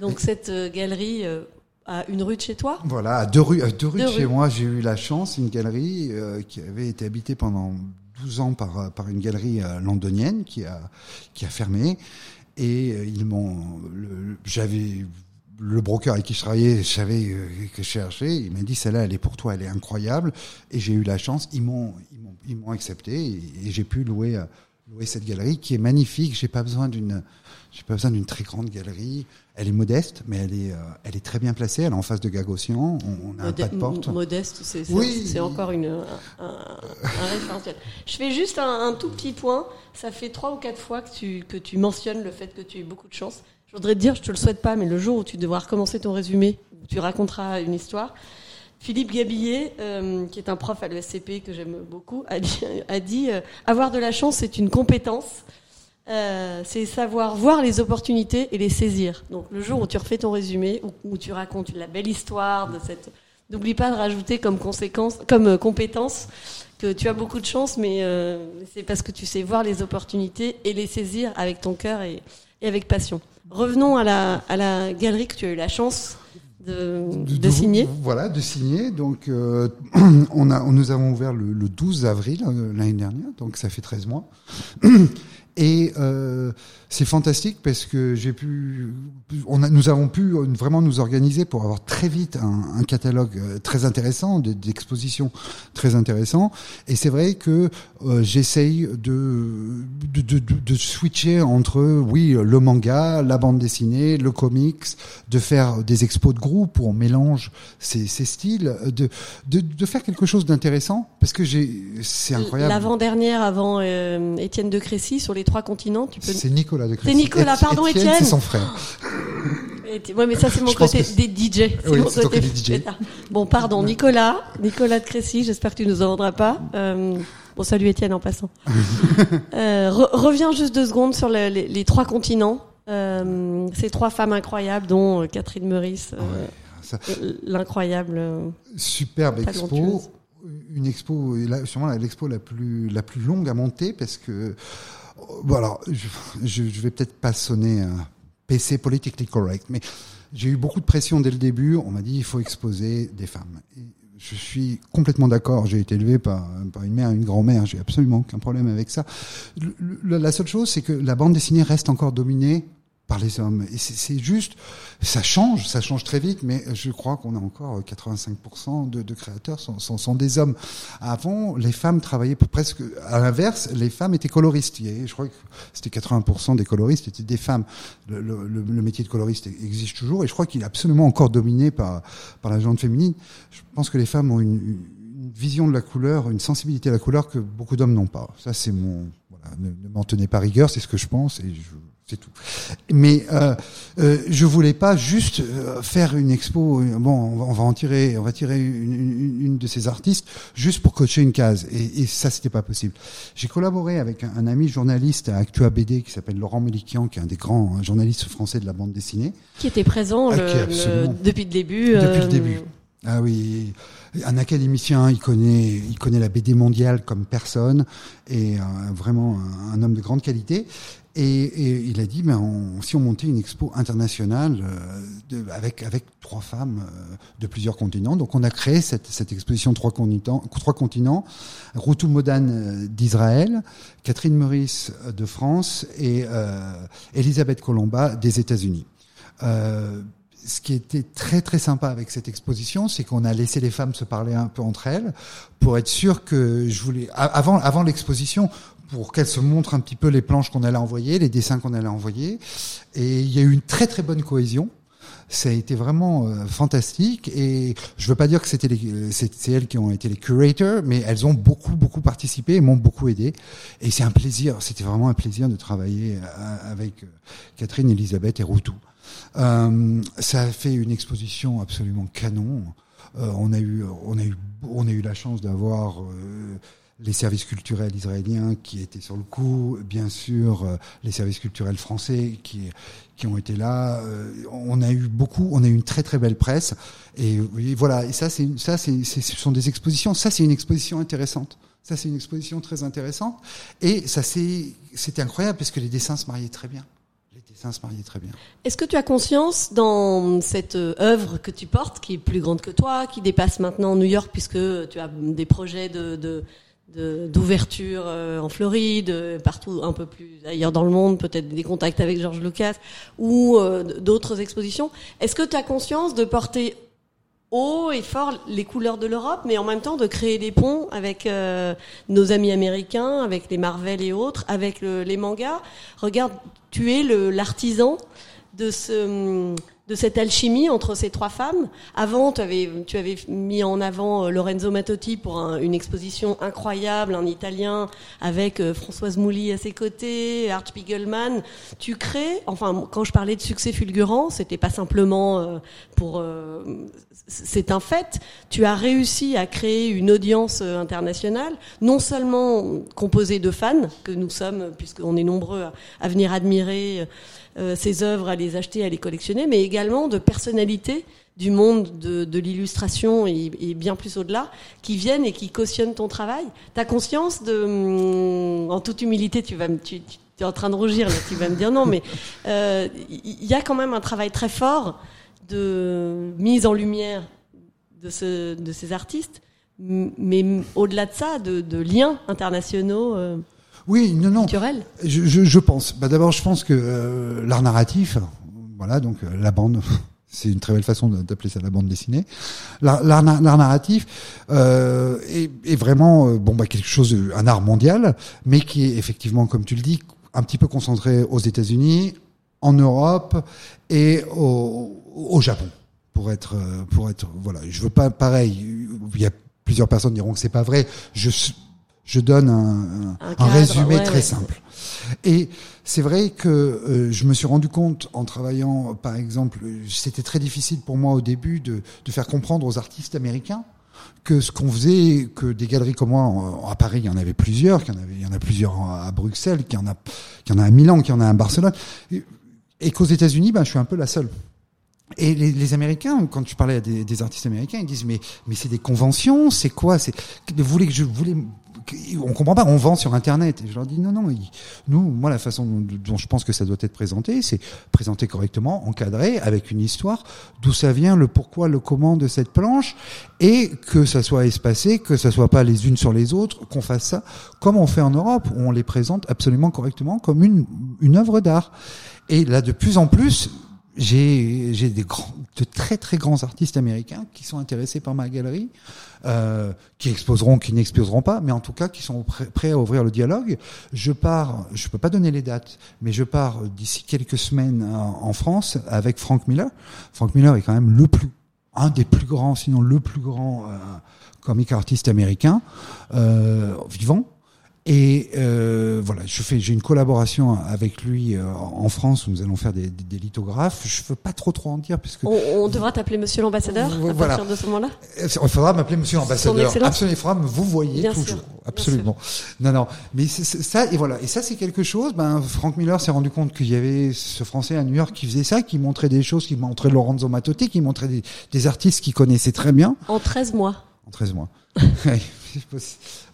Donc cette euh, galerie euh, à une rue de chez toi? Voilà, à deux rues, à deux rues deux de rues. chez moi, j'ai eu la chance, une galerie euh, qui avait été habitée pendant 12 ans par, par une galerie londonienne qui a, qui a fermé. Et ils m'ont, j'avais le broker avec qui je travaillais, je savais que je cherchais. Il m'a dit celle-là, elle est pour toi, elle est incroyable. Et j'ai eu la chance. Ils m'ont, ils m'ont, accepté et, et j'ai pu louer, louer cette galerie qui est magnifique. J'ai pas besoin d'une, j'ai pas besoin d'une très grande galerie. Elle est modeste, mais elle est, elle est très bien placée. Elle est en face de Gagossian. On, on a Modé un pas de porte. Modeste, c'est, oui. encore une, un, un, un référentiel. Je fais juste un, un, tout petit point. Ça fait trois ou quatre fois que tu, que tu mentionnes le fait que tu as eu beaucoup de chance. Je voudrais te dire, je te le souhaite pas, mais le jour où tu devras recommencer ton résumé, où tu raconteras une histoire, Philippe Gabillet, euh, qui est un prof à l'ESCP que j'aime beaucoup, a dit, a dit euh, avoir de la chance, c'est une compétence. Euh, c'est savoir voir les opportunités et les saisir. Donc le jour où tu refais ton résumé, où, où tu racontes la belle histoire de cette, n'oublie pas de rajouter comme conséquence, comme euh, compétence que tu as beaucoup de chance, mais euh, c'est parce que tu sais voir les opportunités et les saisir avec ton cœur et, et avec passion. Revenons à la, à la galerie que tu as eu la chance de, de, de signer. Voilà, de signer. Donc, euh, [clears throat] on a, nous avons ouvert le, le 12 avril euh, l'année dernière, donc ça fait 13 mois. [clears throat] Et euh, c'est fantastique parce que j'ai pu, on a, nous avons pu vraiment nous organiser pour avoir très vite un, un catalogue très intéressant, d'expositions très intéressant. Et c'est vrai que euh, j'essaye de de, de, de, switcher entre, oui, le manga, la bande dessinée, le comics, de faire des expos de groupe où on mélange ces, ces styles, de, de, de faire quelque chose d'intéressant parce que j'ai, c'est incroyable. L'avant-dernière avant euh, Étienne de Crécy sur les les trois continents. Tu peux. C'est Nicolas de. C'est Nicolas, pardon, Étienne. C'est son frère. Ouais, mais ça c'est mon Je côté des DJ. Oui, mon c'est ton côté DJ. Bon, pardon, Nicolas, Nicolas de Crécy. J'espère que tu nous en vendras pas. Euh, bon, salut Étienne en passant. [laughs] euh, re- reviens juste deux secondes sur le- les, les trois continents. Euh, ces trois femmes incroyables, dont Catherine Meurice, Ça- l'incroyable. Superbe expo. Une expo, sûrement l'expo la plus, la plus longue à monter parce que, bon alors, je, je vais peut-être pas sonner euh, PC politically correct, mais j'ai eu beaucoup de pression dès le début. On m'a dit il faut exposer des femmes. Je suis complètement d'accord. J'ai été élevé par, par une mère une grand-mère. J'ai absolument aucun problème avec ça. La seule chose, c'est que la bande dessinée reste encore dominée par les hommes. Et c'est juste, ça change, ça change très vite, mais je crois qu'on a encore 85% de, de créateurs sont, sont, sont des hommes. Avant, les femmes travaillaient presque à l'inverse, les femmes étaient coloristes. Je crois que c'était 80% des coloristes étaient des femmes. Le, le- le- métier de coloriste existe toujours, et je crois qu'il est absolument encore dominé par par la gente féminine. Je pense que les femmes ont une, une une vision de la couleur, une sensibilité à la couleur que beaucoup d'hommes n'ont pas. Ça, c'est mon. Voilà, ne, ne m'en tenez pas rigueur, c'est ce que je pense et je, c'est tout. Mais euh, euh, je voulais pas juste euh, faire une expo. euh, Bon, on va, on va en tirer, on va tirer une, une, une de ces artistes juste pour cocher une case. Et, et ça, c'était pas possible. J'ai collaboré avec un, un ami journaliste à Actua BD qui s'appelle Laurent Mélikian, qui est un des grands hein, journalistes français de la bande dessinée. qui était présent Ah, le- qui, le- absolument. depuis le début. Depuis euh, le début. Ah oui, un académicien, il connaît, il connaît la BD mondiale comme personne, et euh, vraiment un, homme de grande qualité. Et, il a dit, ben, on- si on montait une expo internationale euh, avec avec trois femmes euh, de plusieurs continents, donc on a créé cette, cette exposition trois continents, trois continents, Routou Modan euh, d'Israël, Catherine Meurice de France et Elisabeth Colomba des États-Unis. Euh, ce qui était très très sympa avec cette exposition, c'est qu'on a laissé les femmes se parler un peu entre elles pour être sûr que je voulais avant avant l'exposition pour qu'elles se montrent un petit peu les planches qu'on allait envoyer, les dessins qu'on allait envoyer et il y a eu une très très bonne cohésion. Ça a été vraiment euh, fantastique et je veux pas dire que c'était euh, c'est, elles qui ont été les curators, mais elles ont beaucoup beaucoup participé et m'ont beaucoup aidé. Et c'est un plaisir, c'était vraiment un plaisir de travailler euh, avec Catherine, Elisabeth et Routou. Euh, ça a fait une exposition absolument canon. Euh, on a eu, on a eu, on a eu la chance d'avoir euh, les services culturels israéliens qui étaient sur le coup, bien sûr les services culturels français qui qui ont été là. On a eu beaucoup, on a eu une très très belle presse et oui, voilà. Et ça c'est ça c'est- ce sont des expositions. Ça c'est une exposition intéressante. Ça c'est une exposition très intéressante et ça c'est c'était incroyable parce que les dessins se mariaient très bien. Se très bien. Est-ce que tu as conscience dans cette euh, œuvre que tu portes, qui est plus grande que toi, qui dépasse maintenant New York, puisque tu as des projets d'ouverture euh, en Floride, euh, partout un peu plus ailleurs dans le monde, peut-être des contacts avec George Lucas ou d'autres expositions. Est-ce que tu as conscience de porter haut et fort les couleurs de l'Europe, mais en même temps de créer des ponts avec euh, nos amis américains, avec les Marvel et autres, avec le- les mangas. Regarde, tu es l'artisan de ce de cette alchimie entre ces trois femmes. Avant, tu avais, tu avais mis en avant euh, Lorenzo Mattotti pour un- une exposition incroyable, un Italien avec euh, Françoise Mouly à ses côtés, Art Spiegelman. Tu crées, enfin, quand je parlais de succès fulgurant, c'était pas simplement euh, pour, c'est un fait. Tu as réussi à créer une audience internationale, non seulement composée de fans que nous sommes, puisqu'on est nombreux à, venir admirer ces œuvres, à les acheter, à les collectionner, mais également de personnalités du monde de, de l'illustration et, et bien plus au-delà, qui viennent et qui cautionnent ton travail. T'as conscience de, hum, en toute humilité, tu vas me, tu, tu es en train de rougir là, tu vas me dire non, mais [laughs] euh, il y a quand même un travail très fort de mise en lumière de, ce, de ces artistes, mais au-delà de ça, de, de liens internationaux euh, Oui, non, non. culturels. Je, je, je pense. Bah, D'abord, je pense que euh, l'art narratif, voilà, donc euh, la bande, c'est une très belle façon d'appeler ça la bande dessinée. L'art l'art na- l'art narratif euh, est, est vraiment euh, bon, bah, quelque chose, un art mondial, mais qui est effectivement, comme tu le dis, un petit peu concentré aux États-Unis, en Europe et au, au Japon. Pour être, euh, pour être, voilà, je veux pas pareil. Il y a plusieurs personnes diront que c'est pas vrai. Je, Je donne un, un, Un un cadre, résumé ouais, très ouais. simple. Et c'est vrai que euh, je me suis rendu compte en travaillant, par exemple, c'était très difficile pour moi au début de, faire comprendre aux artistes américains que ce qu'on faisait, que des galeries comme moi, à Paris, il y en avait plusieurs, qu'il y en a plusieurs à Bruxelles, qu'il y en a, qu'il y en a à Milan, qu'il y en a à Barcelone, et, qu'aux États-Unis, ben, je suis un peu la seule. Et les, Américains, quand je parlais à des, des artistes américains, ils disent mais mais c'est des conventions, c'est quoi C'est vous voulez que je voulais on comprend pas, on vend sur internet. Et je leur dis non non, nous moi la façon dont, dont je pense que ça doit être présenté, c'est présenté correctement, encadré avec une histoire, d'où ça vient, le pourquoi, le comment de cette planche et que ça soit espacé, que ça soit pas les unes sur les autres, qu'on fasse ça comme on fait en Europe, où on les présente absolument correctement comme une une œuvre d'art. Et là de plus en plus, j'ai j'ai des grands, de très très grands artistes américains qui sont intéressés par ma galerie, euh, qui exposeront, qui n'exposeront pas, mais en tout cas qui sont prêts, à ouvrir le dialogue. Je pars, je peux pas donner les dates, mais je pars d'ici quelques semaines en, en France avec Frank Miller. Frank Miller est quand même le plus, un des plus grands, sinon le plus grand euh, comic artiste américain euh, vivant. Et euh, voilà, je fais, j'ai une collaboration avec lui euh, en France où nous allons faire des, des, des lithographes. Je veux pas trop trop en dire puisque On, on devra t'appeler Monsieur l'ambassadeur à Voilà. partir de ce moment-là. il faudra m'appeler Monsieur l'ambassadeur. Absolument, il faudra me vous voyez Bien toujours. sûr, Absolument. Non, non. Mais c'est c'est ça et voilà. Et ça c'est quelque chose. Ben Frank Miller s'est rendu compte qu'il y avait ce Français à New York qui faisait ça, qui montrait des choses, qui montrait Lorenzo Mattotti, qui montrait des, des artistes qu'il connaissait très bien En 13 mois. en 13 mois. [laughs]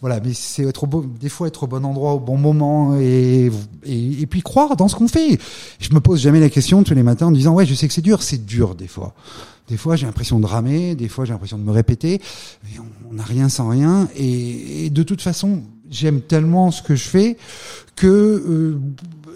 Voilà, mais c'est être au bon, des fois être au bon endroit au bon moment et, et, puis croire dans ce qu'on fait. Je me pose jamais la question tous les matins en disant ouais, je sais que c'est dur, c'est dur des fois. Des fois, j'ai l'impression de ramer, des fois, j'ai l'impression de me répéter. On n'a rien sans rien. Et, et de toute façon, j'aime tellement ce que je fais que euh,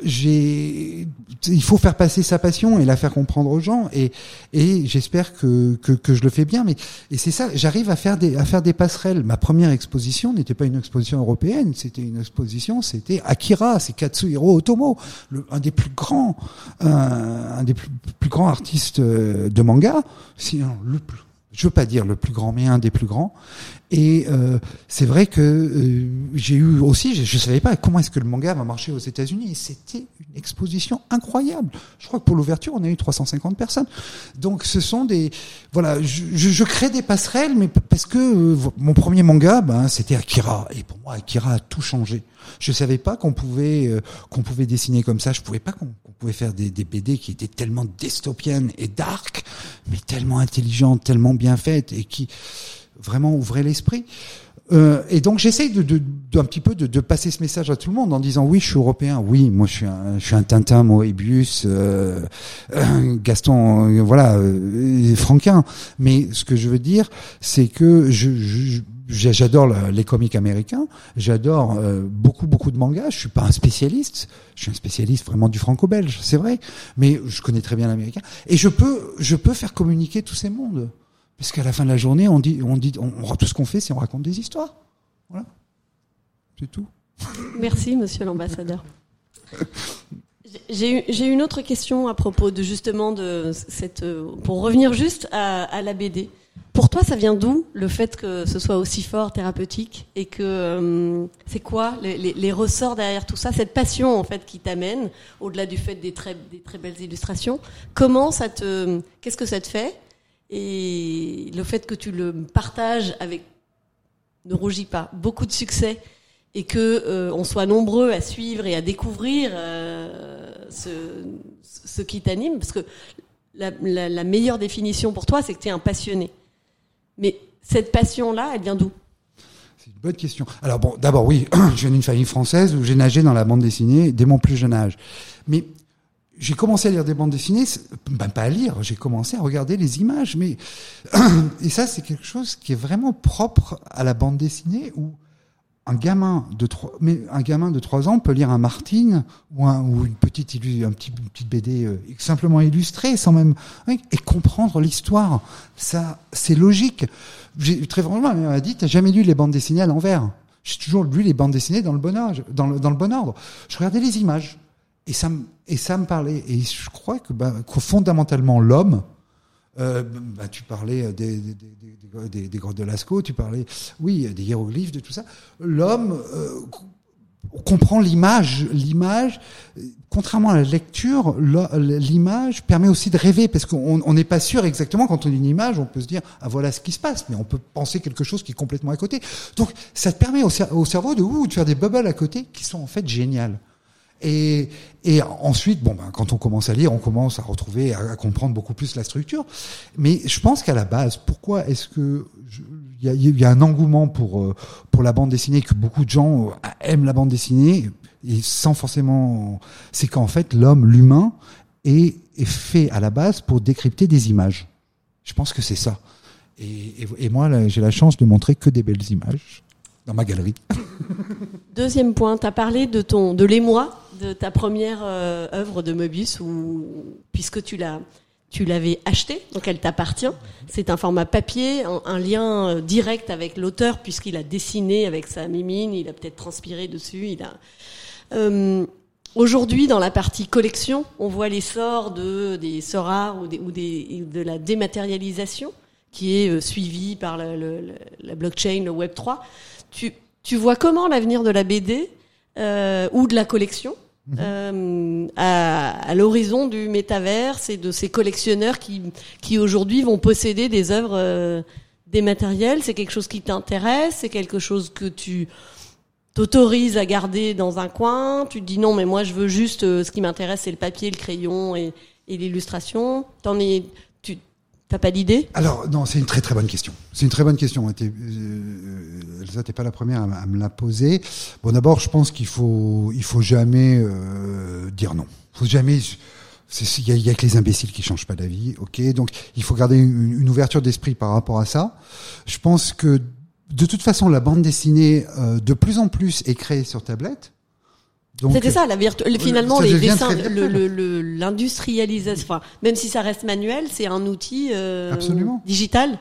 j'ai il faut faire passer sa passion et la faire comprendre aux gens. Et et j'espère que, que que je le fais bien. Mais et c'est ça j'arrive à faire des à faire des passerelles. Ma première exposition n'était pas une exposition européenne. C'était une exposition c'était Akira c'est Katsuhiro Otomo un des plus grands un, des plus, plus grands artistes euh, de manga. Sinon le plus je veux pas dire le plus grand, mais un des plus grands. Et euh, c'est vrai que euh, j'ai eu aussi, je, je savais pas comment est-ce que le manga va marcher aux États-Unis. C'était une exposition incroyable. Je crois que pour l'ouverture, on a eu 350 personnes. Donc ce sont des, voilà, je, je, je crée des passerelles, mais parce que euh, mon premier manga, ben c'était Akira. Et pour moi, Akira a tout changé. Je savais pas qu'on pouvait euh, qu'on pouvait dessiner comme ça. Je pouvais pas qu'on qu'on pouvait faire des, des BD qui étaient tellement dystopiennes et dark, mais tellement intelligentes, tellement bien faites et qui vraiment ouvraient l'esprit. Euh, et donc j'essaye de, de, un petit peu de, de passer ce message à tout le monde en disant oui je suis européen oui moi je suis un je suis un Tintin Moebius euh, euh, Gaston euh, voilà euh, Franquin. Mais ce que je veux dire c'est que je, je- j'adore les comics américains j'adore beaucoup beaucoup de mangas je suis pas un spécialiste je suis un spécialiste vraiment du franco-belge c'est vrai mais je connais très bien l'américain. Et je peux je peux faire communiquer tous ces mondes parce qu'à la fin de la journée, on dit, on dit, on, tout ce qu'on fait, c'est on raconte des histoires. Voilà. C'est tout. Merci, monsieur l'ambassadeur. J'ai une autre question à propos de justement de cette. Pour revenir juste à, la BD. Pour toi, ça vient d'où le fait que ce soit aussi fort thérapeutique et que euh, c'est quoi les, les- les ressorts derrière tout ça, cette passion en fait qui t'amène au-delà du fait des très des très belles illustrations? Comment ça te Qu'est-ce que ça te fait? Et le fait que tu le partages avec ne rougis pas, beaucoup de succès et que euh, on soit nombreux à suivre et à découvrir euh, ce, qui t'anime, parce que la, la- la meilleure définition pour toi, c'est que tu es un passionné. Mais cette passion-là, elle vient d'où? C'est une bonne question. Alors bon, d'abord oui, [clears throat] je viens d'une famille française où j'ai nagé dans la bande dessinée dès mon plus jeune âge. Mais j'ai commencé à lire des bandes dessinées, ben pas à lire, j'ai commencé à regarder les images. Mais [clears throat] et ça, c'est quelque chose qui est vraiment propre à la bande dessinée où un gamin de trois, mais un gamin de trois ans peut lire un Martine ou, un, ou une petite un petit, une petite BD euh, simplement illustrée sans même et comprendre l'histoire. Ça, c'est logique. Très franchement, elle m'a dit, t'as jamais lu les bandes dessinées à l'envers? J'ai toujours lu les bandes dessinées dans le bon âge, dans le, dans le bon ordre. Je regardais les images et ça me et ça me parlait. Et je crois que, ben, que fondamentalement l'homme Euh, bah, tu parlais des, des, des, des, des grottes de Lascaux, tu parlais, oui, des hiéroglyphes, de tout ça. L'homme euh, comprend l'image. L'image, contrairement à la lecture, l'image permet aussi de rêver parce qu'on n'est pas sûr exactement quand on lit une image, on peut se dire ah voilà ce qui se passe, mais on peut penser quelque chose qui est complètement à côté. Donc ça te permet au, au cerveau de, ouh, de faire des bubbles à côté qui sont en fait géniales. Et, et ensuite, bon, ben, quand on commence à lire, on commence à retrouver, à, comprendre beaucoup plus la structure. Mais je pense qu'à la base, pourquoi est-ce que il y a, y a, un engouement pour euh, pour la bande dessinée, que beaucoup de gens euh, aiment la bande dessinée, et sans forcément, c'est qu'en fait l'homme, l'humain, est, est fait à la base pour décrypter des images. Je pense que c'est ça. Et, et, et moi, j'ai la chance de montrer que des belles images dans ma galerie. [laughs] Deuxième point, tu as parlé de ton de l'émoi de ta première euh, œuvre de Mobius puisque tu l'as tu l'avais acheté, donc elle t'appartient. C'est un format papier, un, lien euh, direct avec l'auteur puisqu'il a dessiné avec sa mimine, il a peut-être transpiré dessus. Il a euh, aujourd'hui dans la partie collection, on voit l'essor de des sorts rares ou, des, ou des, de la dématérialisation qui est suivie par la blockchain, le Web 3. Tu, tu vois comment l'avenir de la BD euh, ou de la collection Mhm. Euh, à, à l'horizon du métaverse et de ces collectionneurs qui, qui aujourd'hui vont posséder des œuvres euh, dématérielles. C'est quelque chose qui t'intéresse, c'est quelque chose que tu t'autorises à garder dans un coin? Tu te dis non, mais moi je veux juste euh, ce qui m'intéresse, c'est le papier, le crayon et, et l'illustration. T'en es, tu T'as pas d'idée? Alors non, c'est une très très bonne question. C'est une très bonne question. Euh, Elsa, t'es pas la première à, me la poser. Bon, d'abord, je pense qu'il faut il faut jamais euh, dire non. Faut jamais. Il y, y, a que les imbéciles qui changent pas d'avis, ok? Donc il faut garder une, une ouverture d'esprit par rapport à ça. Je pense que de toute façon, la bande dessinée euh, de plus en plus est créée sur tablette. C'était ça, la virtu... finalement, les dessins, l'industrialisation, enfin, même si ça reste manuel, c'est un outil euh, digital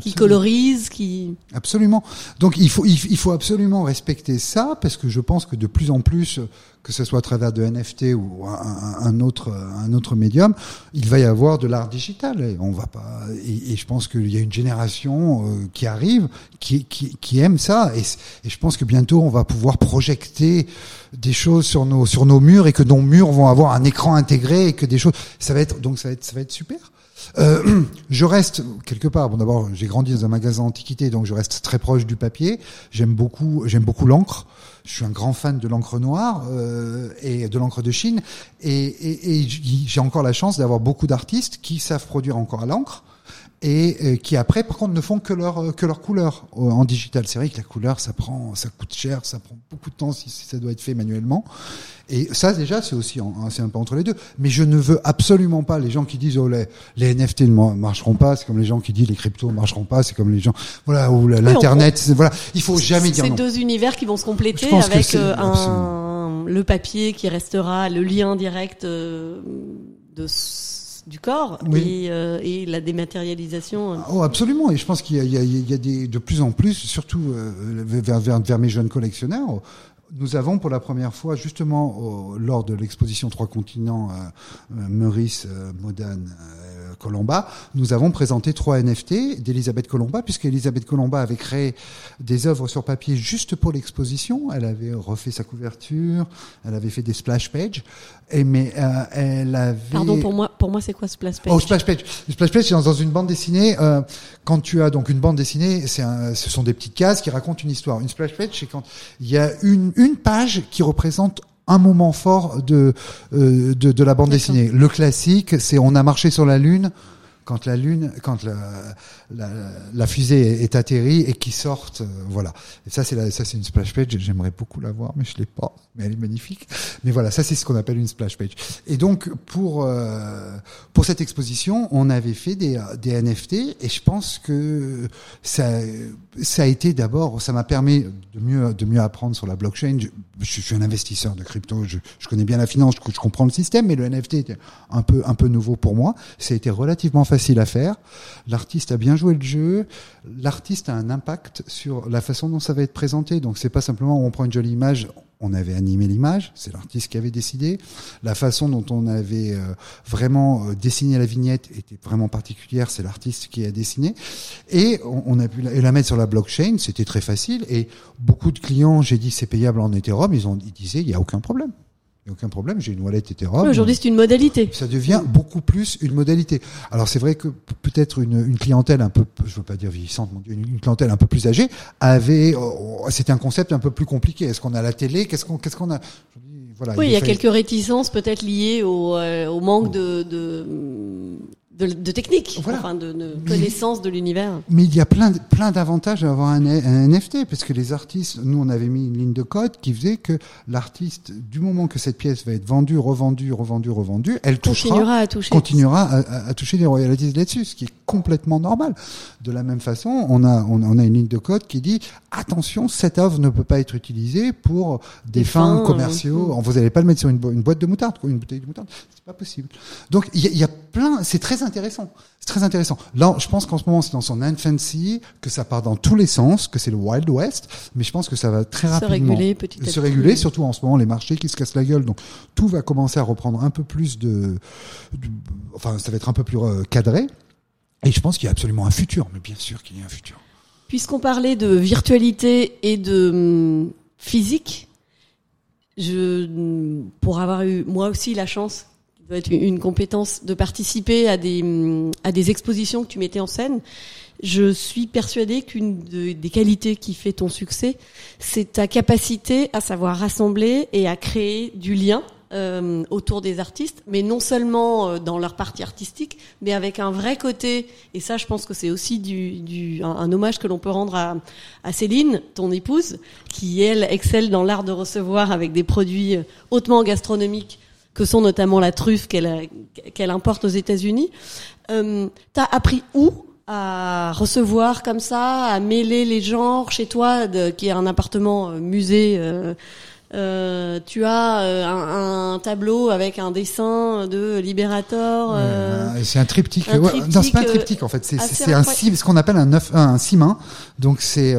qui colorise, qui absolument. Donc il faut il faut absolument respecter ça parce que je pense que de plus en plus que ce soit à travers de NFT ou un, un autre un autre médium, il va y avoir de l'art digital et on va pas et, et je pense qu'il y a une génération euh, qui arrive qui, qui, qui aime ça et, et je pense que bientôt on va pouvoir projeter des choses sur nos sur nos murs et que nos murs vont avoir un écran intégré et que des choses ça va être donc ça va être ça va être super. Euh, [clears throat] je reste quelque part. Bon, d'abord, j'ai grandi dans un magasin antiquité, donc je reste très proche du papier. J'aime beaucoup, j'aime beaucoup l'encre. Je suis un grand fan de l'encre noire euh, et de l'encre de Chine. Et, et, et j'ai encore la chance d'avoir beaucoup d'artistes qui savent produire encore à l'encre et euh, qui après par contre ne font que leur euh, que leur couleur en digital. C'est vrai que la couleur ça prend ça coûte cher, ça prend beaucoup de temps si, ça doit être fait manuellement. Et ça déjà c'est aussi c'est un peu entre les deux. Mais je ne veux absolument pas les gens qui disent oh les, les NFT ne marcheront pas, c'est comme les gens qui disent les cryptos ne marcheront pas, c'est comme les gens voilà ou l'internet, voilà, il faut jamais dire non. C'est deux univers qui vont se compléter avec euh, un, le papier qui restera le lien direct de du corps et, euh, et, la dématérialisation. Euh. Oh, absolument. Et je pense qu'il y, y, y a, des, de plus en plus, surtout euh, vers, vers, vers, mes jeunes collectionneurs, nous avons pour la première fois, justement, lors de l'exposition Trois Continents, euh, Meurice, Modane, Colomba, nous avons présenté trois NFT d'Elisabeth Colomba, puisque Elisabeth Colomba avait créé des œuvres sur papier juste pour l'exposition. Elle avait refait sa couverture, elle avait fait des splash pages, et mais euh, elle avait. Pardon pour moi, pour moi c'est quoi splash page? Oh splash page, splash page c'est dans, une bande dessinée. Euh, quand tu as donc une bande dessinée, c'est ce sont des petites cases qui racontent une histoire. Une splash page, c'est quand il y a une une page qui représente un moment fort de, euh, de, de, la bande dessinée. Le classique, c'est on a marché sur la lune quand la lune, quand la, la, la fusée est atterrie et qui sortent, euh, voilà. Et ça c'est ça c'est une splash page. J'aimerais beaucoup la voir, mais je l'ai pas. Mais elle est magnifique. Mais voilà, ça c'est ce qu'on appelle une splash page. Et donc pour euh, pour cette exposition, on avait fait des des NFT et je pense que ça ça a été d'abord, ça m'a permis de mieux de mieux apprendre sur la blockchain. Je, suis un investisseur de crypto, je, connais bien la finance, je, comprends le système, mais le NFT était un peu un peu nouveau pour moi. Ça a été relativement facile facile à faire. L'artiste a bien joué le jeu. L'artiste a un impact sur la façon dont ça va être présenté. Donc c'est pas simplement on prend une jolie image, on avait animé l'image, c'est l'artiste qui avait décidé. La façon dont on avait euh, vraiment euh, dessiné la vignette était vraiment particulière, c'est l'artiste qui a dessiné. Et on, a pu la, et la mettre sur la blockchain, c'était très facile. Et beaucoup de clients, j'ai dit c'est payable en Ethereum, ils ont ils disaient il y a aucun problème. Il n'y a aucun problème, j'ai une wallet Ethereum. Aujourd'hui, c'est une modalité. Ça devient beaucoup plus une modalité. Alors c'est vrai que peut-être une, une, clientèle un peu, je veux pas dire vieillissante, une, clientèle un peu plus âgée avait, oh, c'était un concept un peu plus compliqué. Est-ce qu'on a la télé? Qu'est-ce qu'on, qu'est-ce qu'on a? Voilà, Oui, il, y a quelques réticences peut-être liées au, euh, au manque de, de de, de technique, enfin de, de connaissance de l'univers. Mais il y a plein, plein d'avantages à avoir un, un, NFT, parce que les artistes, nous on avait mis une ligne de code qui faisait que l'artiste, du moment que cette pièce va être vendue, revendue, revendue, revendue, elle continuera à toucher, continuera à, à, toucher des royalties là-dessus, ce qui est complètement normal. De la même façon, on a, on, a une ligne de code qui dit attention, cette œuvre ne peut pas être utilisée pour des, fins, commerciaux. Vous n'allez pas le mettre sur une, une boîte de moutarde, une bouteille de moutarde, c'est pas possible. Donc il y a, y a plein, c'est très intéressant. C'est très intéressant. Là, je pense qu'en ce moment, c'est dans son infancy, que ça part dans tous les sens, que c'est le Wild West, mais je pense que ça va très rapidement réguler, petit se réguler, surtout en ce moment, les marchés qui se cassent la gueule. Donc, tout va commencer à reprendre un peu plus de, enfin, ça va être un peu plus euh, cadré. Et je pense qu'il y a absolument un futur, mais bien sûr qu'il y a un futur. Puisqu'on parlait de virtualité et de hum, physique, je, pour avoir eu moi aussi la chance doit être une compétence de participer à des, à des expositions que tu mettais en scène. Je suis persuadée qu'une des qualités qui fait ton succès, c'est ta capacité à savoir rassembler et à créer du lien euh, autour des artistes, mais non seulement euh, dans leur partie artistique, mais avec un vrai côté. Et ça, je pense que c'est aussi du, du un, un, hommage que l'on peut rendre à, à Céline, ton épouse, qui elle excelle dans l'art de recevoir avec des produits hautement gastronomiques que sont notamment la truffe qu'elle qu'elle importe aux États-Unis. Euh, T'as appris où à recevoir comme ça, à mêler les genres chez toi, qui est un appartement euh, musée euh, euh, tu as euh, un, un, tableau avec un dessin de Liberator. Euh, c'est un triptyque. Un triptyque non, c'est pas un triptyque en fait. C'est un ce qu'on appelle un neuf, un, six mains. Donc c'est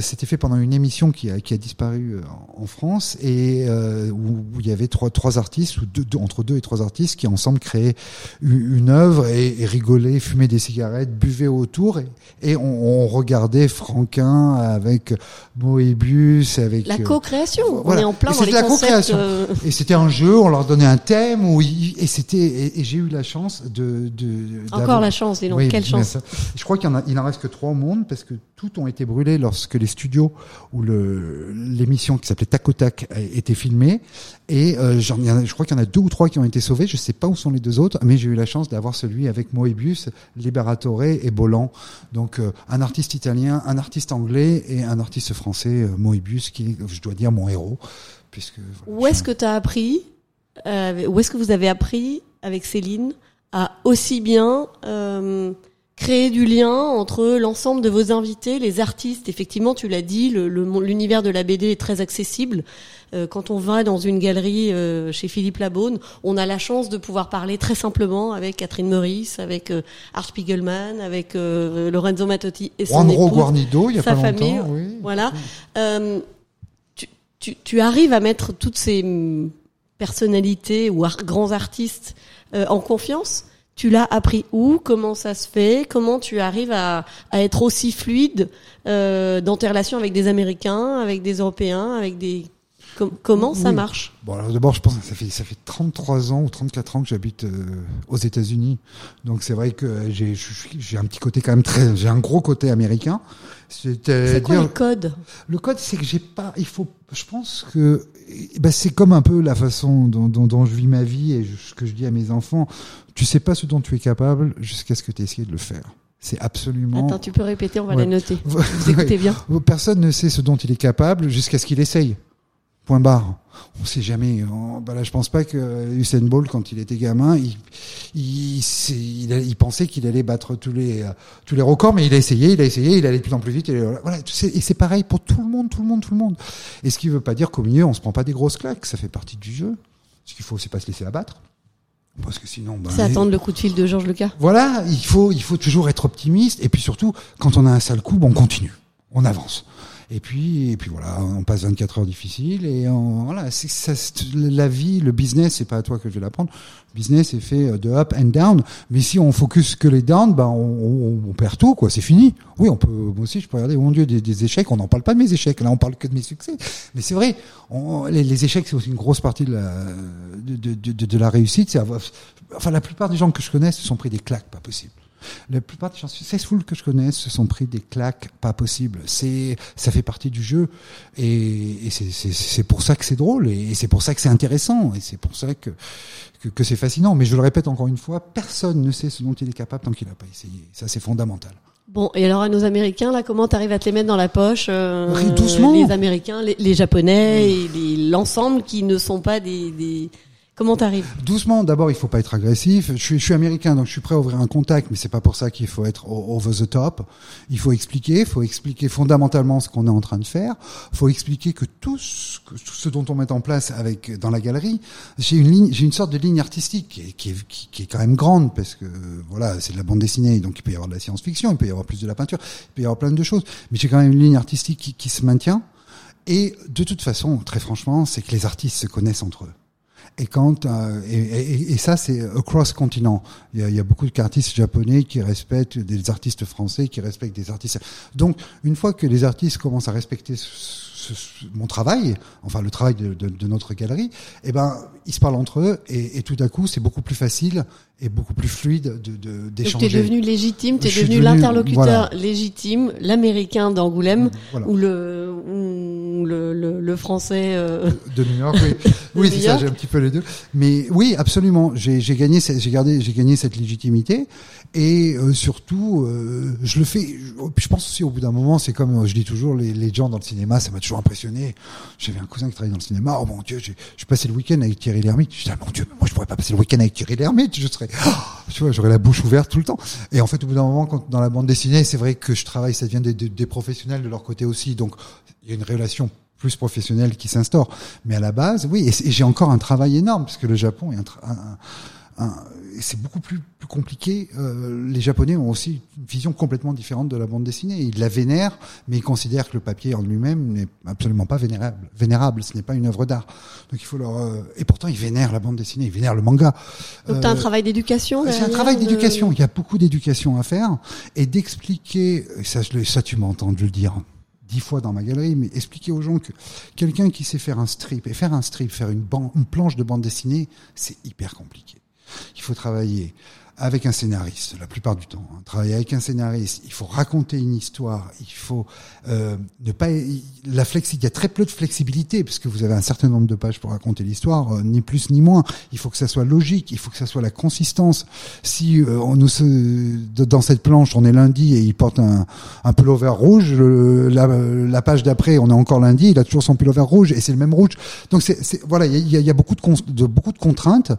c'était fait pendant une émission qui a, qui a disparu en France et où, il y avait trois trois artistes ou deux, entre deux et trois artistes qui ensemble créaient une, une œuvre et, et, rigolaient, fumaient des cigarettes, buvaient autour et, et on, on, regardait Franquin avec Moebius avec la co-création dans les la co-création. Euh. Et c'était un jeu, on leur donnait un thème, où et c'était, et, j'ai eu la chance de, de encore la chance, dis donc, quelle chance. Je crois qu'il en a, il en reste que trois au monde parce que tout ont été brûlés lorsque les studios le l'émission qui s'appelait Tac Tac était filmée. Et euh, j'en, je crois qu'il y en a deux ou trois qui ont été sauvés. Je sais pas où sont les deux autres, mais j'ai eu la chance d'avoir celui avec Moebius, Liberatore et Bolan. Donc euh, un artiste italien, un artiste anglais et un artiste français, Moebius, qui je dois dire mon héros Puisque, où est-ce que tu as appris, euh, où est-ce que vous avez appris avec Céline à aussi bien euh, créer du lien entre l'ensemble de vos invités, les artistes. Effectivement, tu l'as dit, l'univers le, de la BD est très accessible. Euh, quand on va dans une galerie euh, chez Philippe Labonne, on a la chance de pouvoir parler très simplement avec Catherine Meurice, avec euh, Art Spiegelman, avec Lorenzo Mattotti et son épouse, Guarnido, il y a sa pas famille. Longtemps, oui. Voilà. Tu, tu, arrives à mettre toutes ces mm, personnalités ou grands artistes en confiance? Tu l'as appris où Comment ça se fait Comment tu arrives à, à être aussi fluide euh, dans tes relations avec des Américains, avec des Européens, avec des comment ça marche? Bon, alors d'abord, je pense que ça fait ça fait 33 ans ou 34 ans que j'habite euh, aux États-Unis. Donc c'est vrai que j'ai j'ai un petit côté quand même très j'ai un gros côté américain. C'est quoi le code Le code, c'est que j'ai pas. Il faut. Je pense que bah, c'est comme un peu la façon dont, dont, dont, je vis ma vie et ce que je dis à mes enfants. Tu sais pas ce dont tu es capable jusqu'à ce que tu essayes de le faire. C'est absolument. Attends, tu peux répéter, on va ouais. les noter. [laughs] Vous écoutez bien. Personne ne sait ce dont il est capable jusqu'à ce qu'il essaye. Point barre. On sait jamais. On, bah là, je pense pas que Usain Bolt, quand il était gamin, il, il, il, il pensait qu'il allait battre tous les euh, tous les records, mais il a essayé, il a essayé, il allait de plus en plus vite. Et voilà. Et c'est pareil pour tout le monde, tout le monde, tout le monde. Et ce qui veut pas dire qu'au milieu, on se prend pas des grosses claques. Ça fait partie du jeu. Ce qu'il faut, c'est pas se laisser abattre. Parce que sinon, ben, C'est attendre le coup de fil de Georges Lucas. Voilà, il faut, il faut toujours être optimiste. Et puis surtout, quand on a un sale coup, ben, on continue, on avance. Et puis, et puis voilà, on passe 24 heures difficiles et on, voilà, ça, la vie, le business, c'est pas à toi que je vais l'apprendre. Le business est fait de up and down. Mais si on focus que les downs, ben on, on, on perd tout, quoi. C'est fini. Oui, on peut. Moi aussi, je peux regarder. Oh mon Dieu, des, des échecs. On n'en parle pas de mes échecs. Là, on parle que de mes succès. Mais c'est vrai. On, les, les échecs, c'est aussi une grosse partie de la de, de, de, la réussite. Avoir- enfin, la plupart des gens que je connais se sont pris des claques, pas possible. La plupart des gens successful que je connais se sont pris des claques pas possibles. C'est, ça fait partie du jeu, et, et c'est, pour ça que c'est drôle, et c'est pour ça que c'est intéressant, et c'est pour ça que, que, que c'est fascinant. Mais je le répète encore une fois, personne ne sait ce dont il est capable tant qu'il n'a pas essayé. Ça, c'est fondamental. Bon, et alors à nos Américains, là, comment t'arrives à te les mettre dans la poche euh, doucement. Les Américains, les, les Japonais, les- l'ensemble qui ne sont pas des... des... Comment t'arrives Doucement, d'abord, il faut pas être agressif. Je suis, je suis américain, donc je suis prêt à ouvrir un contact, mais c'est pas pour ça qu'il faut être over the top. Il faut expliquer, il faut expliquer fondamentalement ce qu'on est en train de faire. Il faut expliquer que tout ce, que ce dont on met en place avec dans la galerie, j'ai une ligne, j'ai une sorte de ligne artistique qui est, qui est quand même grande parce que voilà, c'est de la bande dessinée, donc il peut y avoir de la science-fiction, il peut y avoir plus de la peinture, il peut y avoir plein de choses, mais j'ai quand même une ligne artistique qui, qui se maintient. Et de toute façon, très franchement, c'est que les artistes se connaissent entre eux. Et quand euh, et, et- et ça c'est across continent. Il y a, il y a beaucoup d'artistes japonais qui respectent des artistes français qui respectent des artistes. Donc une fois que les artistes commencent à respecter ce- ce- mon travail, enfin le travail de, de- de notre galerie, eh ben ils se parlent entre eux et, et tout à coup c'est beaucoup plus facile et beaucoup plus fluide de de- Donc d'échanger. t'es devenu légitime, t'es Je devenu devenu- l'interlocuteur voilà. légitime, l'Américain d'Angoulême Voilà. ou le ou le, le, le Français. euh, de New York, oui, [laughs] oui c'est ça, j'ai un petit peu les deux. Mais oui, absolument, j'ai gagné, j'ai gardé, j'ai gagné cette légitimité et euh, surtout, euh, je le fais. Je, je pense aussi au bout d'un moment, c'est comme je dis toujours, les, les gens dans le cinéma, ça m'a toujours impressionné. J'avais un cousin qui travaillait dans le cinéma. Oh mon Dieu, j'ai j'ai passé le week-end avec Thierry Lhermitte. Je dis ah mon Dieu, je pourrais pas passer le week-end avec Thierry Lhermitte. Je serais, oh, tu vois, j'aurais la bouche ouverte tout le temps. Et en fait, au bout d'un moment, quand dans la bande dessinée, c'est vrai que je travaille, ça devient des, professionnels de leur côté aussi. Donc il y a une relation plus professionnelle qui s'instaure. Mais à la base, oui, et, j'ai encore un travail énorme parce que le Japon est un, un- c'est beaucoup plus, plus compliqué. Euh, les Japonais ont aussi une vision complètement différente de la bande dessinée. Ils la vénèrent, mais ils considèrent que le papier en lui-même n'est absolument pas vénérable. Vénérable, ce n'est pas une œuvre d'art. Donc il faut leur euh, et pourtant ils vénèrent la bande dessinée, ils vénèrent le manga. Donc t'as un Euh, travail d'éducation. c'est un derrière, travail de- d'éducation. Il y a beaucoup d'éducation à faire et d'expliquer. Ça, tu m'as entendu le dire dix fois dans ma galerie, mais expliquer aux gens que quelqu'un qui sait faire un strip et faire un strip, faire une, ban- une planche de bande dessinée, c'est hyper compliqué. Il faut travailler avec un scénariste la plupart du temps. hein. Travailler avec un scénariste, il faut raconter une histoire, il faut euh, ne pas la flexi, il y a très peu de flexibilité parce que vous avez un certain nombre de pages pour raconter l'histoire, euh, ni plus ni moins. Il faut que ça soit logique, il faut que ça soit la consistance. Si euh, on nous dans cette planche, on est lundi et il porte un, un pullover rouge, la, la page d'après, on est encore lundi, il a toujours son pullover rouge et c'est le même rouge. Donc c'est voilà, il y a, y a beaucoup de, de beaucoup de contraintes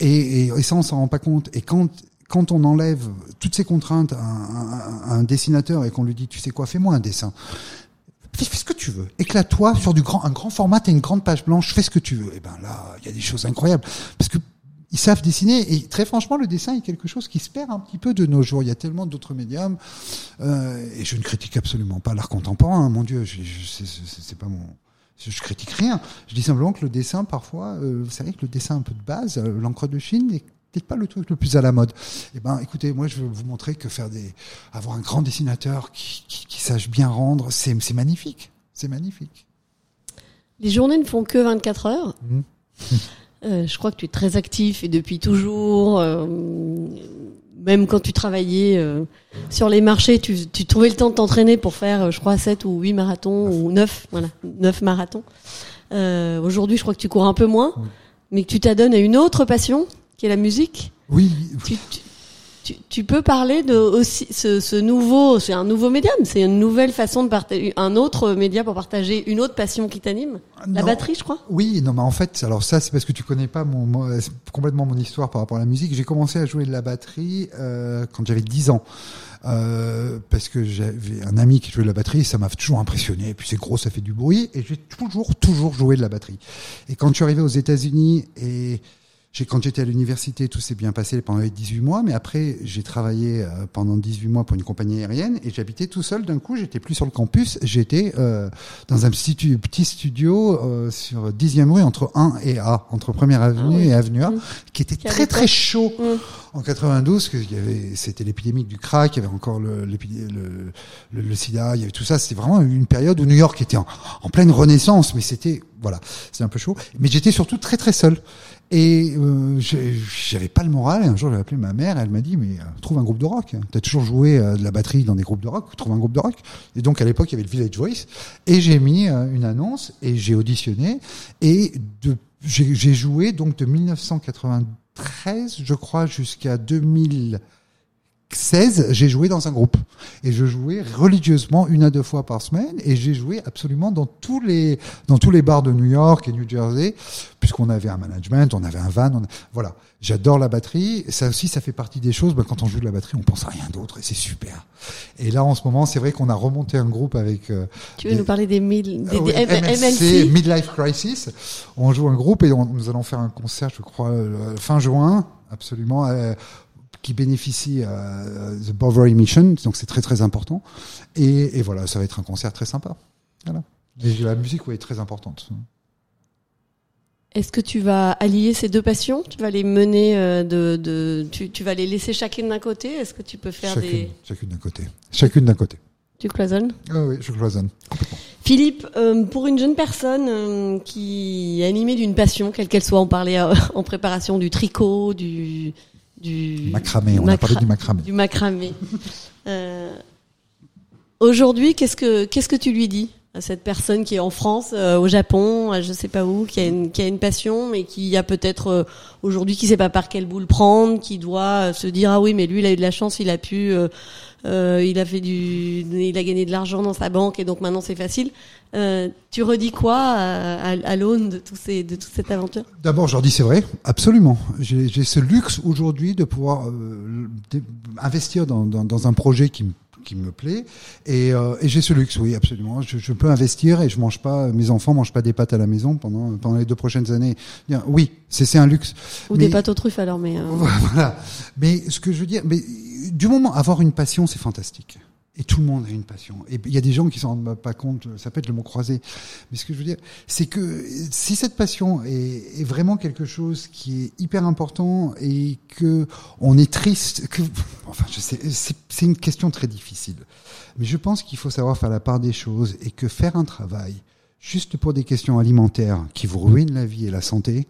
et, et, et ça on s'en rend pas compte. Et quand quand on enlève toutes ces contraintes à un, dessinateur et qu'on lui dit tu sais quoi fais-moi un dessin. Fais, ce que tu veux. Éclate-toi sur du grand un grand format t'as une grande page blanche fais ce que tu veux. Et ben là il y a des choses incroyables. Parce que ils savent dessiner et très franchement le dessin est quelque chose qui se perd un petit peu de nos jours. Il y a tellement d'autres médiums euh, et je ne critique absolument pas l'art contemporain hein, mon dieu c'est pas mon je, critique rien. Je dis simplement que le dessin, parfois, euh, vous savez que le dessin un peu de base, euh, l'encre de Chine, n'est peut-être pas le truc le plus à la mode. Eh ben, écoutez, moi, je veux vous montrer que faire des, avoir un grand dessinateur qui, qui, qui sache bien rendre, c'est, magnifique. C'est magnifique. Les journées ne font que 24 heures. Mhm. Euh, je crois que tu es très actif et depuis toujours. Même quand tu travaillais euh, sur les marchés, tu, tu trouvais le temps de t'entraîner pour faire, euh, je crois, 7 ou 8 marathons ou 9, voilà, 9 marathons. Euh, Aujourd'hui, je crois que tu cours un peu moins, Oui. mais que tu t'adonnes à une autre passion, qui est la musique. Oui, Tu, tu, tu, tu peux parler de aussi ce, ce nouveau, c'est un nouveau médium, c'est une nouvelle façon de partager, un autre média pour partager une autre passion qui t'anime? La Non. batterie, je crois. Oui, non, mais en fait, alors ça, c'est parce que tu connais pas mon, mon- complètement mon histoire par rapport à la musique. J'ai commencé à jouer de la batterie euh, quand j'avais 10 ans. Euh, parce que j'avais un ami qui jouait de la batterie, ça m'a toujours impressionné. Et puis c'est gros, ça fait du bruit, et j'ai toujours, toujours joué de la batterie. Et quand je suis arrivé aux États-Unis et quand j'étais à l'université, tout s'est bien passé pendant les 18 mois, mais après, j'ai travaillé euh, pendant 18 mois pour une compagnie aérienne et j'habitais tout seul. D'un coup, j'étais plus sur le campus, j'étais euh, dans un petit, petit studio euh, sur 10e rue entre 1 et A, entre Première Avenue Ah oui. et Avenue A, Mmh. qui était Qui très très chaud Mmh. en 92, que il y avait, c'était l'épidémie du crack, il y avait encore le, le, le sida, il y avait tout ça. C'était vraiment une période où New York était en, en pleine renaissance, mais c'était, voilà, c'était un peu chaud. Mais j'étais surtout très très seul. Et euh, j'avais pas le moral. Et un jour, j'ai appelé ma mère. Elle m'a dit "Mais euh, trouve un groupe de rock. T'as toujours joué euh, de la batterie dans des groupes de rock. Trouve un groupe de rock." Et donc à l'époque, il y avait le Village Voice. Et j'ai mis euh, une annonce et j'ai auditionné. Et j'ai joué donc de 1993, je crois, jusqu'à 2016. J'ai joué dans un groupe et je jouais religieusement une à deux fois par semaine. Et j'ai joué absolument dans tous les dans tous les bars de New York et New Jersey, puisqu'on avait un management, on avait un van. on- voilà, j'adore la batterie. Ça aussi, ça fait partie des choses. ben, quand on joue de la batterie, on pense à rien d'autre et c'est super. Et là, en ce moment, c'est vrai qu'on a remonté un groupe avec euh, Tu veux Des- nous parler des, mille, des, ah des M- MLC, MLC Midlife Crisis. On joue un groupe et on- nous allons faire un concert, je crois, euh, fin juin, absolument, euh, qui bénéficie à The Bovary Mission, donc c'est très très important. Et, et voilà, ça va être un concert très sympa. Voilà. Et la musique, oui, est très importante. Est-ce que tu vas allier ces deux passions? Tu vas les mener euh, de, de tu, tu vas les laisser chacune d'un côté? Est-ce que tu peux faire Chacune, des chacune d'un côté. Chacune d'un côté. tu cloisonnes? Ah oui, je cloisonne. Philippe, euh, pour une jeune personne euh, qui est animée d'une passion, quelle qu'elle soit, on parlait euh, [laughs] en préparation du tricot, du du Macramé, on a parlé du macramé. du macramé. Euh, Aujourd'hui, qu'est-ce que qu'est-ce que tu lui dis à cette personne qui est en France, euh, au Japon, je sais pas où, qui a une qui a une passion, mais qui a peut-être euh, aujourd'hui qui sait pas par quelle boule prendre, qui doit euh, se dire ah oui mais lui il a eu de la chance, il a pu, euh, il a fait du, il a gagné de l'argent dans sa banque et donc maintenant c'est facile. Euh, tu redis quoi à, à, l'aune de tous ces de toute cette aventure D'abord, je leur dis c'est vrai, absolument. J'ai ce luxe aujourd'hui de pouvoir euh, investir dans, dans, dans un projet qui me qui me plaît. Et, euh, et j'ai ce luxe oui absolument. Je, je peux investir et je mange pas mes enfants mangent pas des pâtes à la maison pendant pendant les deux prochaines années. Oui c'est c'est un luxe. Ou Mais- des pâtes aux truffes alors mais euh, [laughs] voilà. Mais ce que je veux dire mais du moment avoir une passion c'est fantastique et tout le monde a une passion. Et il y a des gens qui s'en rendent pas compte, ça peut être le mot croisé. Mais ce que je veux dire, c'est que si cette passion est, vraiment quelque chose qui est hyper important et que on est triste, que, [laughs] enfin, je sais, c'est une question très difficile. Mais je pense qu'il faut savoir faire la part des choses et que faire un travail juste pour des questions alimentaires qui vous ruinent la vie et la santé,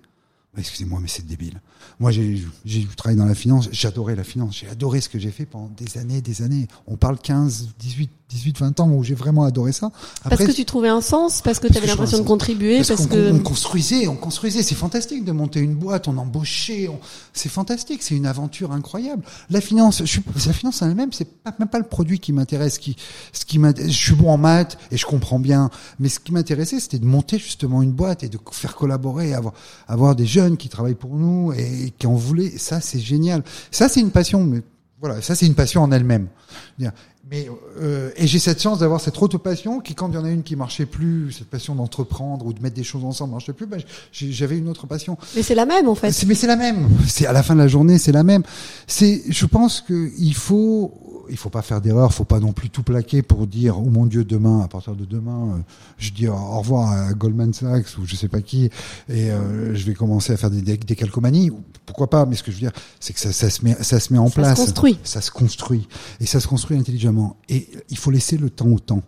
excusez-moi, mais c'est débile. Moi, j'ai travaillé dans la finance, j'adorais la finance, j'ai adoré ce que j'ai fait pendant des années, des années. On parle 15, 18, 18, 20 ans où j'ai vraiment adoré ça. parce que tu trouvais un sens, parce que tu avais l'impression de contribuer, parce parce qu'on que on construisait, on construisait. C'est fantastique de monter une boîte, on embauchait. on- C'est fantastique, c'est une aventure incroyable. La finance, je suis, la finance en elle-même, c'est pas, même pas le produit qui m'intéresse. Qui, ce qui m'intéresse- je suis bon en maths et je comprends bien. Mais ce qui m'intéressait, c'était de monter justement une boîte et de faire collaborer, avoir, avoir des jeunes qui travaillent pour nous et qui en voulaient. Ça, c'est génial. Ça, c'est une passion. Mais voilà, ça, c'est une passion en elle-même. Mais euh, et j'ai cette chance d'avoir cette autre passion qui, quand il y en a une qui marchait plus, cette passion d'entreprendre ou de mettre des choses ensemble marchait plus, ben, j'avais une autre passion. mais c'est la même en fait. Mais c'est la même. C'est à la fin de la journée, c'est la même. C'est, je pense que il faut, il faut pas faire d'erreur, faut pas non plus tout plaquer pour dire oh mon Dieu demain, à partir de demain, euh, je dis au revoir à Goldman Sachs ou je sais pas qui et euh, je vais commencer à faire des, des, calcomanies. Pourquoi pas Mais ce que je veux dire, c'est que ça, ça se met, ça se met en Ça se place. construit. Ça se construit et ça se construit intelligemment. Et il faut laisser le temps au temps.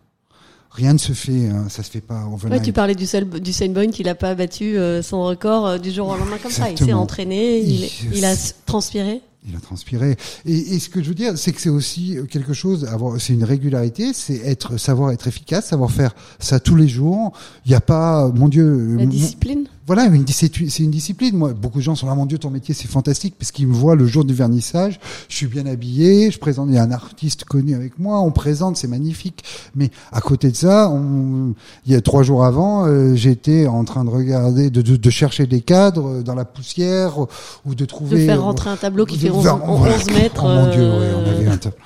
Rien ne se fait, hein, ça se fait pas Ouais, tu parlais du, seul, du Saint Boyne qui n'a pas battu euh, son record du jour au lendemain comme ça. Il s'est entraîné, il, Il- il a transpiré. Il a transpiré. Et, et ce que je veux dire, c'est que c'est aussi quelque chose, avoir, c'est une régularité, c'est être, savoir être efficace, savoir faire ça tous les jours. Il n'y a pas, mon Dieu, La mon- discipline. Voilà, c'est une discipline. Moi, beaucoup de gens sont là, mon Dieu, ton métier, c'est fantastique, parce qu'ils me voient le jour du vernissage, je suis bien habillé, je présente, il y a un artiste connu avec moi, on présente, c'est magnifique. Mais à côté de ça, on, il y a trois jours avant, euh, j'étais en train de regarder, de, de, de chercher des cadres dans la poussière, ou de De trouver... faire rentrer un tableau qui de fait 11, faire- 11 mètres. [laughs] Oh mon Dieu, oui, on euh, avait un tableau.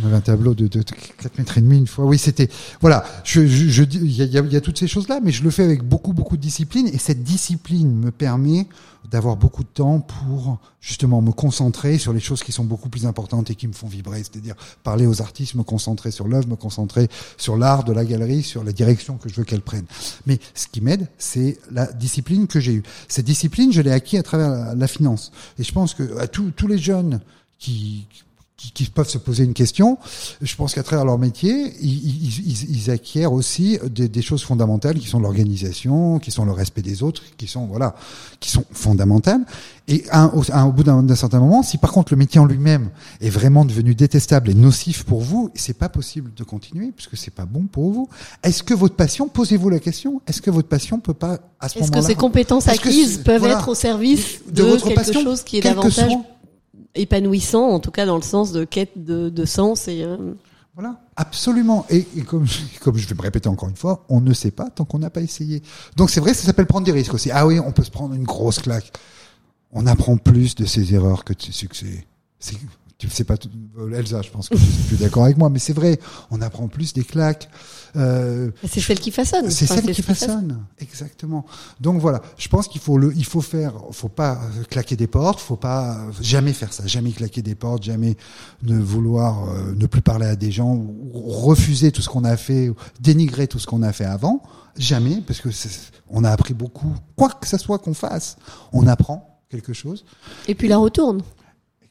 On avait un tableau de, de, 4 mètres et demi une fois. Oui, c'était voilà. Je, je, je y a, y a toutes ces choses là, mais je le fais avec beaucoup beaucoup de discipline et cette discipline me permet d'avoir beaucoup de temps pour justement me concentrer sur les choses qui sont beaucoup plus importantes et qui me font vibrer, c'est-à-dire parler aux artistes, me concentrer sur l'œuvre, me concentrer sur l'art de la galerie, sur la direction que je veux qu'elle prenne. Mais ce qui m'aide, c'est la discipline que j'ai eue. Cette discipline, je l'ai acquis à travers la, finance. Et je pense que à tous les jeunes qui, qui, peuvent se poser une question. Je pense qu'à travers leur métier, ils, ils, ils acquièrent aussi des, des, choses fondamentales qui sont l'organisation, qui sont le respect des autres, qui sont voilà, qui sont fondamentales. Et au, au bout d'un certain moment, si par contre le métier en lui-même est vraiment devenu détestable et nocif pour vous, c'est pas possible de continuer puisque c'est pas bon pour vous. Est-ce que votre passion, posez-vous la question, est-ce que votre passion peut pas à ce moment-là Est-ce que ces compétences acquises peuvent être au service de, votre quelque passion, chose qui est davantage épanouissant, en tout cas dans le sens de quête de, de sens et euh... voilà, absolument. Et, comme comme je vais me répéter encore une fois, on ne sait pas tant qu'on n'a pas essayé. Donc c'est vrai, ça s'appelle prendre des risques aussi. Ah oui, on peut se prendre une grosse claque. On apprend plus de ses erreurs que de ses succès. Tu sais pas tout, Elsa, je pense que tu es plus d'accord avec moi, mais c'est vrai, on apprend plus des claques. Euh, c'est celle qui façonne. C'est celle qui façonne, exactement. Donc voilà, je pense qu'il faut le, il faut faire, faut pas claquer des portes, faut pas jamais faire ça, jamais claquer des portes, jamais ne vouloir euh, ne plus parler à des gens, ou refuser tout ce qu'on a fait, dénigrer tout ce qu'on a fait avant, jamais, parce que on a appris beaucoup. Quoi que ce soit qu'on fasse, on apprend quelque chose. Et puis la retourne.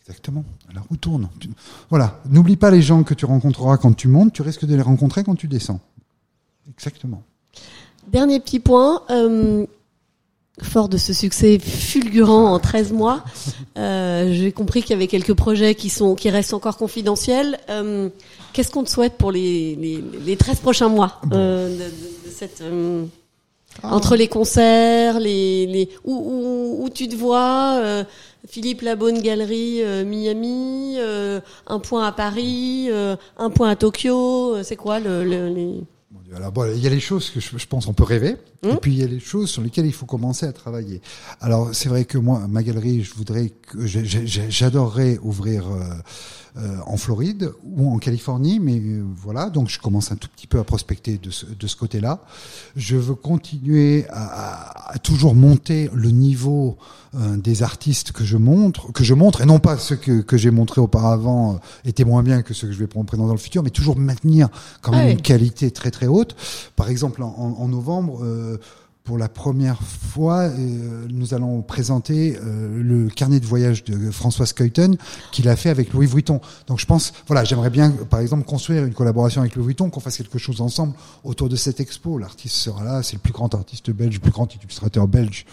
Exactement. Alors où tourne? Voilà. N'oublie pas les gens que tu rencontreras quand tu montes, tu risques de les rencontrer quand tu descends. Exactement. Dernier petit point. Euh, fort de ce succès fulgurant en 13 mois, euh, j'ai compris qu'il y avait quelques projets qui sont qui restent encore confidentiels. Euh, Qu'est-ce qu'on te souhaite pour les, les, les 13 prochains mois de, de, de, cette ah. entre les concerts, les, les où, où, où tu te vois Philippe Labonne Galerie euh, Miami, euh, un point à Paris, euh, un point à Tokyo. C'est quoi le, le les... Alors, bon, il y a les choses que je, je pense on peut rêver, et hum puis il y a les choses sur lesquelles il faut commencer à travailler. Alors c'est vrai que moi, ma galerie, je voudrais que j'adorerais ouvrir euh, en Floride ou en Californie, mais euh, voilà, donc je commence un tout petit peu à prospecter de ce, de ce côté-là. Je veux continuer à, à, toujours monter le niveau euh, des artistes que je montre, que je montre, et non pas ceux que, que j'ai montrés auparavant euh, étaient moins bien que ceux que je vais présenter dans le futur, mais toujours maintenir quand même ah une qualité très très haute. Par exemple, en, en novembre, pour la première fois, euh, nous allons présenter euh, le carnet de voyage de Françoise Keuten qu'il a fait avec Louis Vuitton. Donc je pense, voilà, j'aimerais bien, par exemple, construire une collaboration avec Louis Vuitton, qu'on fasse quelque chose ensemble autour de cette expo. L'artiste sera là, c'est le plus grand artiste belge, le plus grand illustrateur belge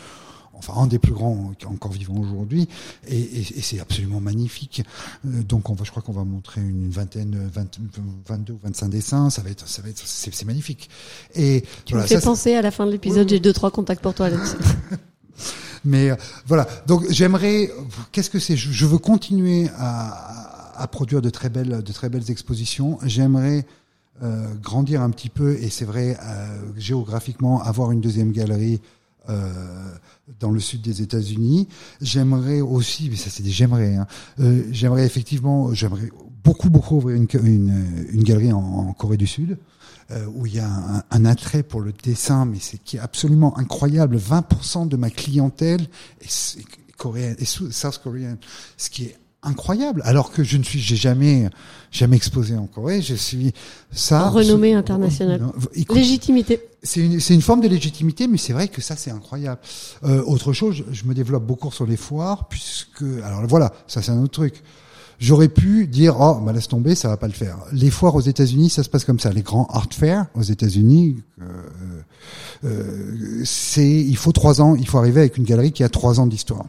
enfin un des plus grands qui est encore vivant aujourd'hui, et, et, et c'est absolument magnifique. Euh, donc on va, je crois qu'on va montrer une vingtaine, 20, 22 ou 25 dessins, ça va être, ça va être, c'est magnifique. Et tu voilà, me fais ça, penser à la fin de l'épisode, j'ai deux trois contacts pour toi là-dessus. [laughs] Mais euh, voilà, donc j'aimerais, qu'est-ce que c'est? Je veux continuer à, à, produire de très belles, de très belles expositions. J'aimerais euh, grandir un petit peu, et c'est vrai, euh, géographiquement, avoir une deuxième galerie dans le sud des États-Unis. J'aimerais aussi, mais ça c'est des j'aimerais, hein, euh, j'aimerais effectivement, j'aimerais beaucoup beaucoup ouvrir une, une, une galerie en, en, Corée du Sud. Euh, où il y a un, un, attrait pour le dessin, mais c'est qui est absolument incroyable. 20% de ma clientèle est, coréenne, est south coréenne, ce qui est incroyable. Alors que je ne suis, j'ai jamais, jamais exposé en Corée. Je suis ça. Renommée internationale. Légitimité. C'est une, une forme de légitimité, mais c'est vrai que ça c'est incroyable. Euh, autre chose, je, me développe beaucoup sur les foires, puisque alors voilà, ça c'est un autre truc. J'aurais pu dire oh bah laisse tomber, ça va pas le faire. Les foires aux États-Unis, ça se passe comme ça. Les grands art fairs aux États-Unis, euh, euh, c'est il faut trois ans, il faut arriver avec une galerie qui a trois ans d'histoire.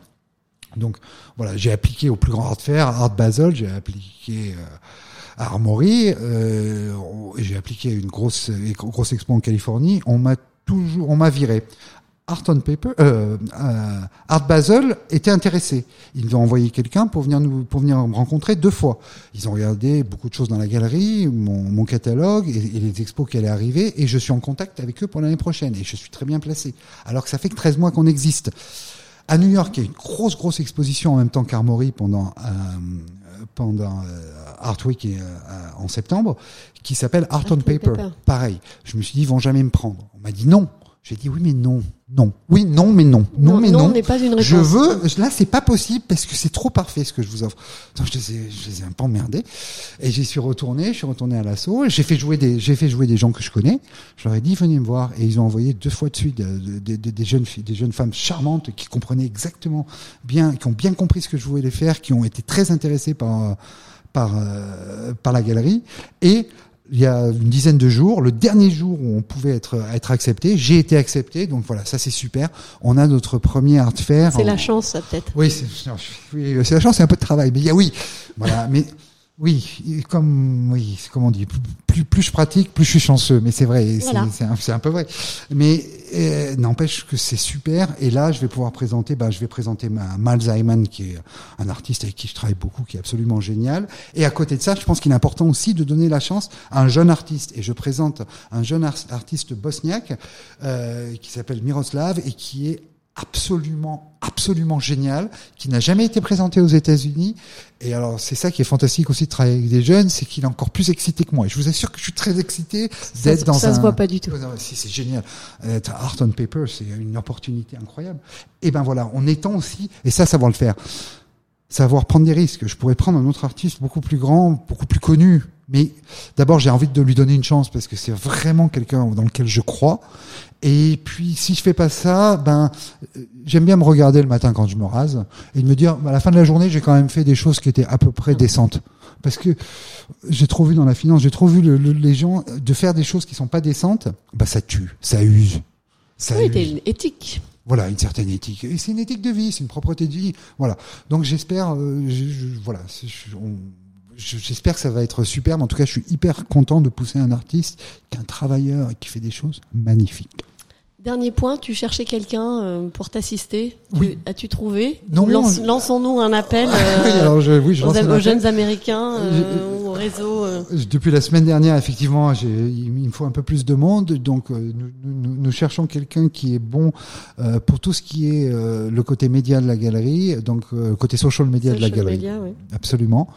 Donc voilà, j'ai appliqué au plus grand art fair, Art Basel, j'ai appliqué euh, Armory, euh, j'ai appliqué une grosse grosse expo en Californie. On m'a toujours, on m'a viré. Art on Paper, euh, euh, Art Basel était intéressé. Ils ont envoyé quelqu'un pour venir nous, pour venir me rencontrer deux fois. Ils ont regardé beaucoup de choses dans la galerie, mon, mon catalogue et, et, les expos qui allaient arriver, et je suis en contact avec eux pour l'année prochaine. Et je suis très bien placé. Alors que ça fait que 13 mois qu'on existe. À New York, il y a une grosse, grosse exposition en même temps qu'Armory pendant, euh, pendant euh, Art Week euh, en septembre, qui s'appelle Art, on Paper. Paper. Pareil. Je me suis dit, ils vont jamais me prendre. On m'a dit non. J'ai dit oui, mais non, non, oui, non, mais non, non, mais non. n'est pas une réponse. Je veux, là, c'est pas possible parce que c'est trop parfait ce que je vous offre. Donc, je les ai, je les ai un peu emmerdés. Et j'y suis retourné, je suis retourné à l'assaut. J'ai fait jouer des, j'ai fait jouer des gens que je connais. Je leur ai dit, venez me voir. Et ils ont envoyé deux fois de suite euh, des, des- des jeunes filles, des jeunes femmes charmantes qui comprenaient exactement bien, qui ont bien compris ce que je voulais les faire, qui ont été très intéressées par, par, euh, par la galerie. Et, il y a une dizaine de jours, le dernier jour où on pouvait être être accepté, j'ai été accepté, donc voilà, ça c'est super. On a notre premier art fair. C'est la chance, ça peut-être. oui, c'est oui, c'est la chance, c'est un peu de travail, mais il y a oui, voilà, mais oui, comme oui, comme on dit, plus plus je pratique, plus je suis chanceux, mais c'est vrai, c'est Voilà. c'est un, peu vrai. Mais euh, n'empêche que c'est super. Et là, je vais pouvoir présenter, bah, je vais présenter ma Hyman, qui est un artiste avec qui je travaille beaucoup, qui est absolument génial. Et à côté de ça, je pense qu'il est important aussi de donner la chance à un jeune artiste. Et je présente un jeune ar- artiste bosniaque euh, qui s'appelle Miroslav et qui est absolument, absolument génial, qui n'a jamais été présenté aux États-Unis. Et alors, c'est ça qui est fantastique aussi de travailler avec des jeunes, c'est qu'il est encore plus excité que moi. Et je vous assure que je suis très excité Ça, d'être dans ça un. se voit pas du tout. Oh non, si, c'est génial. Être art on paper, c'est une opportunité incroyable. Et ben voilà, en étant aussi, et ça, savoir le faire. Savoir prendre des risques. Je pourrais prendre un autre artiste beaucoup plus grand, beaucoup plus connu. Mais d'abord, j'ai envie de lui donner une chance parce que c'est vraiment quelqu'un dans lequel je crois. Et puis, si je fais pas ça, ben, euh, j'aime bien me regarder le matin quand je me rase et de me dire, à la fin de la journée, j'ai quand même fait des choses qui étaient à peu près décentes. Parce que j'ai trop vu dans la finance, j'ai trop vu le- le- les gens de faire des choses qui sont pas décentes, bah ça tue, ça use. Ça Oui, use. une éthique. Voilà, une certaine éthique. Et c'est une éthique de vie, c'est une propreté de vie. Voilà. Donc j'espère, euh, je- je- voilà, je- on- j'espère que ça va être super. Mais en tout cas, je suis hyper content de pousser un artiste qui est un travailleur et qui fait des choses magnifiques. Dernier point, tu cherchais quelqu'un euh, pour t'assister. Oui. As-tu trouvé? Non, Lance- non, je- Lançons-nous un appel [laughs] euh, oui, alors je, oui, je aux, jeunes Américains euh, ou au réseau. euh. Depuis la semaine dernière, effectivement, il me faut un peu plus de monde. Donc, euh, nous, nous- nous cherchons quelqu'un qui est bon euh, pour tout ce qui est euh, le côté média de la galerie, donc euh, côté social media de la social galerie. media, oui. Absolument.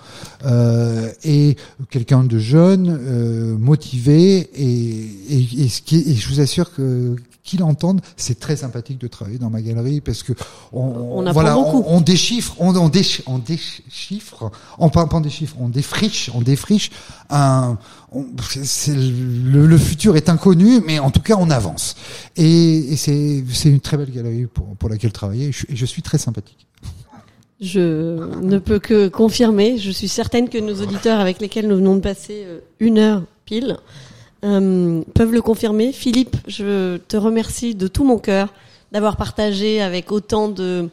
Euh, et quelqu'un de jeune, euh, motivé, et, et, et, ce qui et je vous assure que entende, c'est très sympathique de travailler dans ma galerie parce que on, voilà, on, on déchiffre, on, on, déch- on déchiffre, on parle pas des chiffres, on défriche, on défriche un, on- c'est le, le futur est inconnu, mais en tout cas on avance. Et, et c'est c'est une très belle galerie pour, pour laquelle travailler. Et je, et je suis très sympathique. Je ne peux que confirmer. Je suis certaine que nos auditeurs avec lesquels nous venons de passer euh, une heure pile euh, peuvent le confirmer. Philippe, je te remercie de tout mon cœur d'avoir partagé avec autant de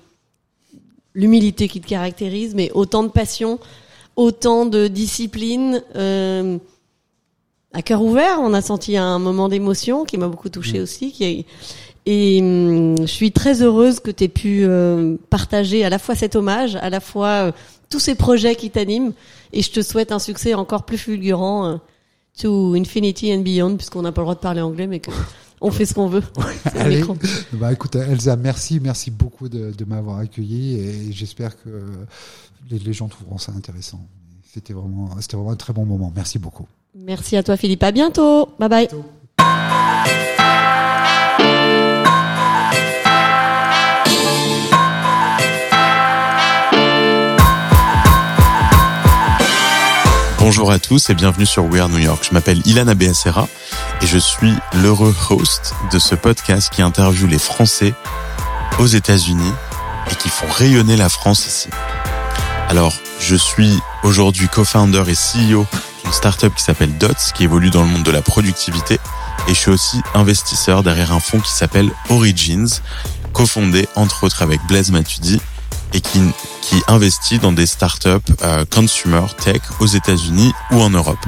l'humilité qui te caractérise, mais autant de passion, autant de discipline. euh, à cœur ouvert, on a senti un moment d'émotion qui m'a beaucoup touché aussi, qui a- et hum, je suis très heureuse que tu aies pu euh, partager à la fois cet hommage, à la fois euh, tous ces projets qui t'animent. Et je te souhaite un succès encore plus fulgurant to infinity and beyond, puisqu'on n'a pas le droit de parler anglais, mais que [laughs] on fait ce qu'on veut. [laughs] Allez. Bah écoute Elsa, merci, merci beaucoup de, de m'avoir accueilli et j'espère que les, les gens trouveront ça intéressant. C'était vraiment, c'était vraiment un très bon moment. Merci beaucoup. Merci à toi, Philippe. À bientôt. Bye bye. Bonjour à tous et bienvenue sur We Are New York. Je m'appelle Ilana Beacera et je suis l'heureux host de ce podcast qui interviewe les Français aux États-Unis et qui font rayonner la France ici. Alors, je suis aujourd'hui co-founder et CEO d'une startup qui s'appelle Dots, qui évolue dans le monde de la productivité, et je suis aussi investisseur derrière un fonds qui s'appelle Origins, cofondé entre autres avec Blaise Matudi et qui, qui investit dans des startups euh, consumer tech aux États-Unis ou en Europe.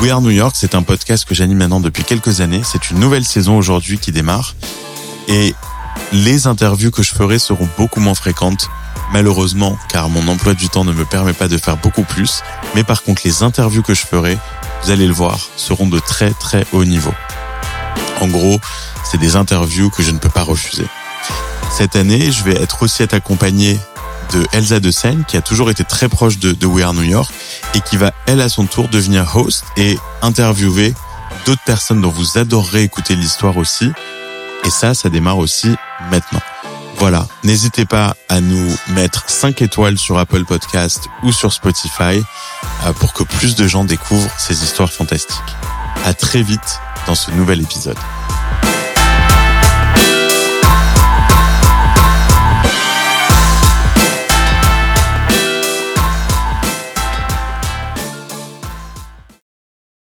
We Are New York, c'est un podcast que j'anime maintenant depuis quelques années. C'est une nouvelle saison aujourd'hui qui démarre et les interviews que je ferai seront beaucoup moins fréquentes, malheureusement, car mon emploi du temps ne me permet pas de faire beaucoup plus. Mais par contre, les interviews que je ferai, vous allez le voir, seront de très très haut niveau. En gros, c'est des interviews que je ne peux pas refuser. Cette année, je vais être aussi être accompagné de Elsa de Seine, qui a toujours été très proche de, de We Are New York et qui va, elle, à son tour, devenir host et interviewer d'autres personnes dont vous adorerez écouter l'histoire aussi. Et ça, ça démarre aussi maintenant. Voilà, n'hésitez pas à nous mettre 5 étoiles sur Apple Podcast ou sur Spotify euh, pour que plus de gens découvrent ces histoires fantastiques. À très vite dans ce nouvel épisode.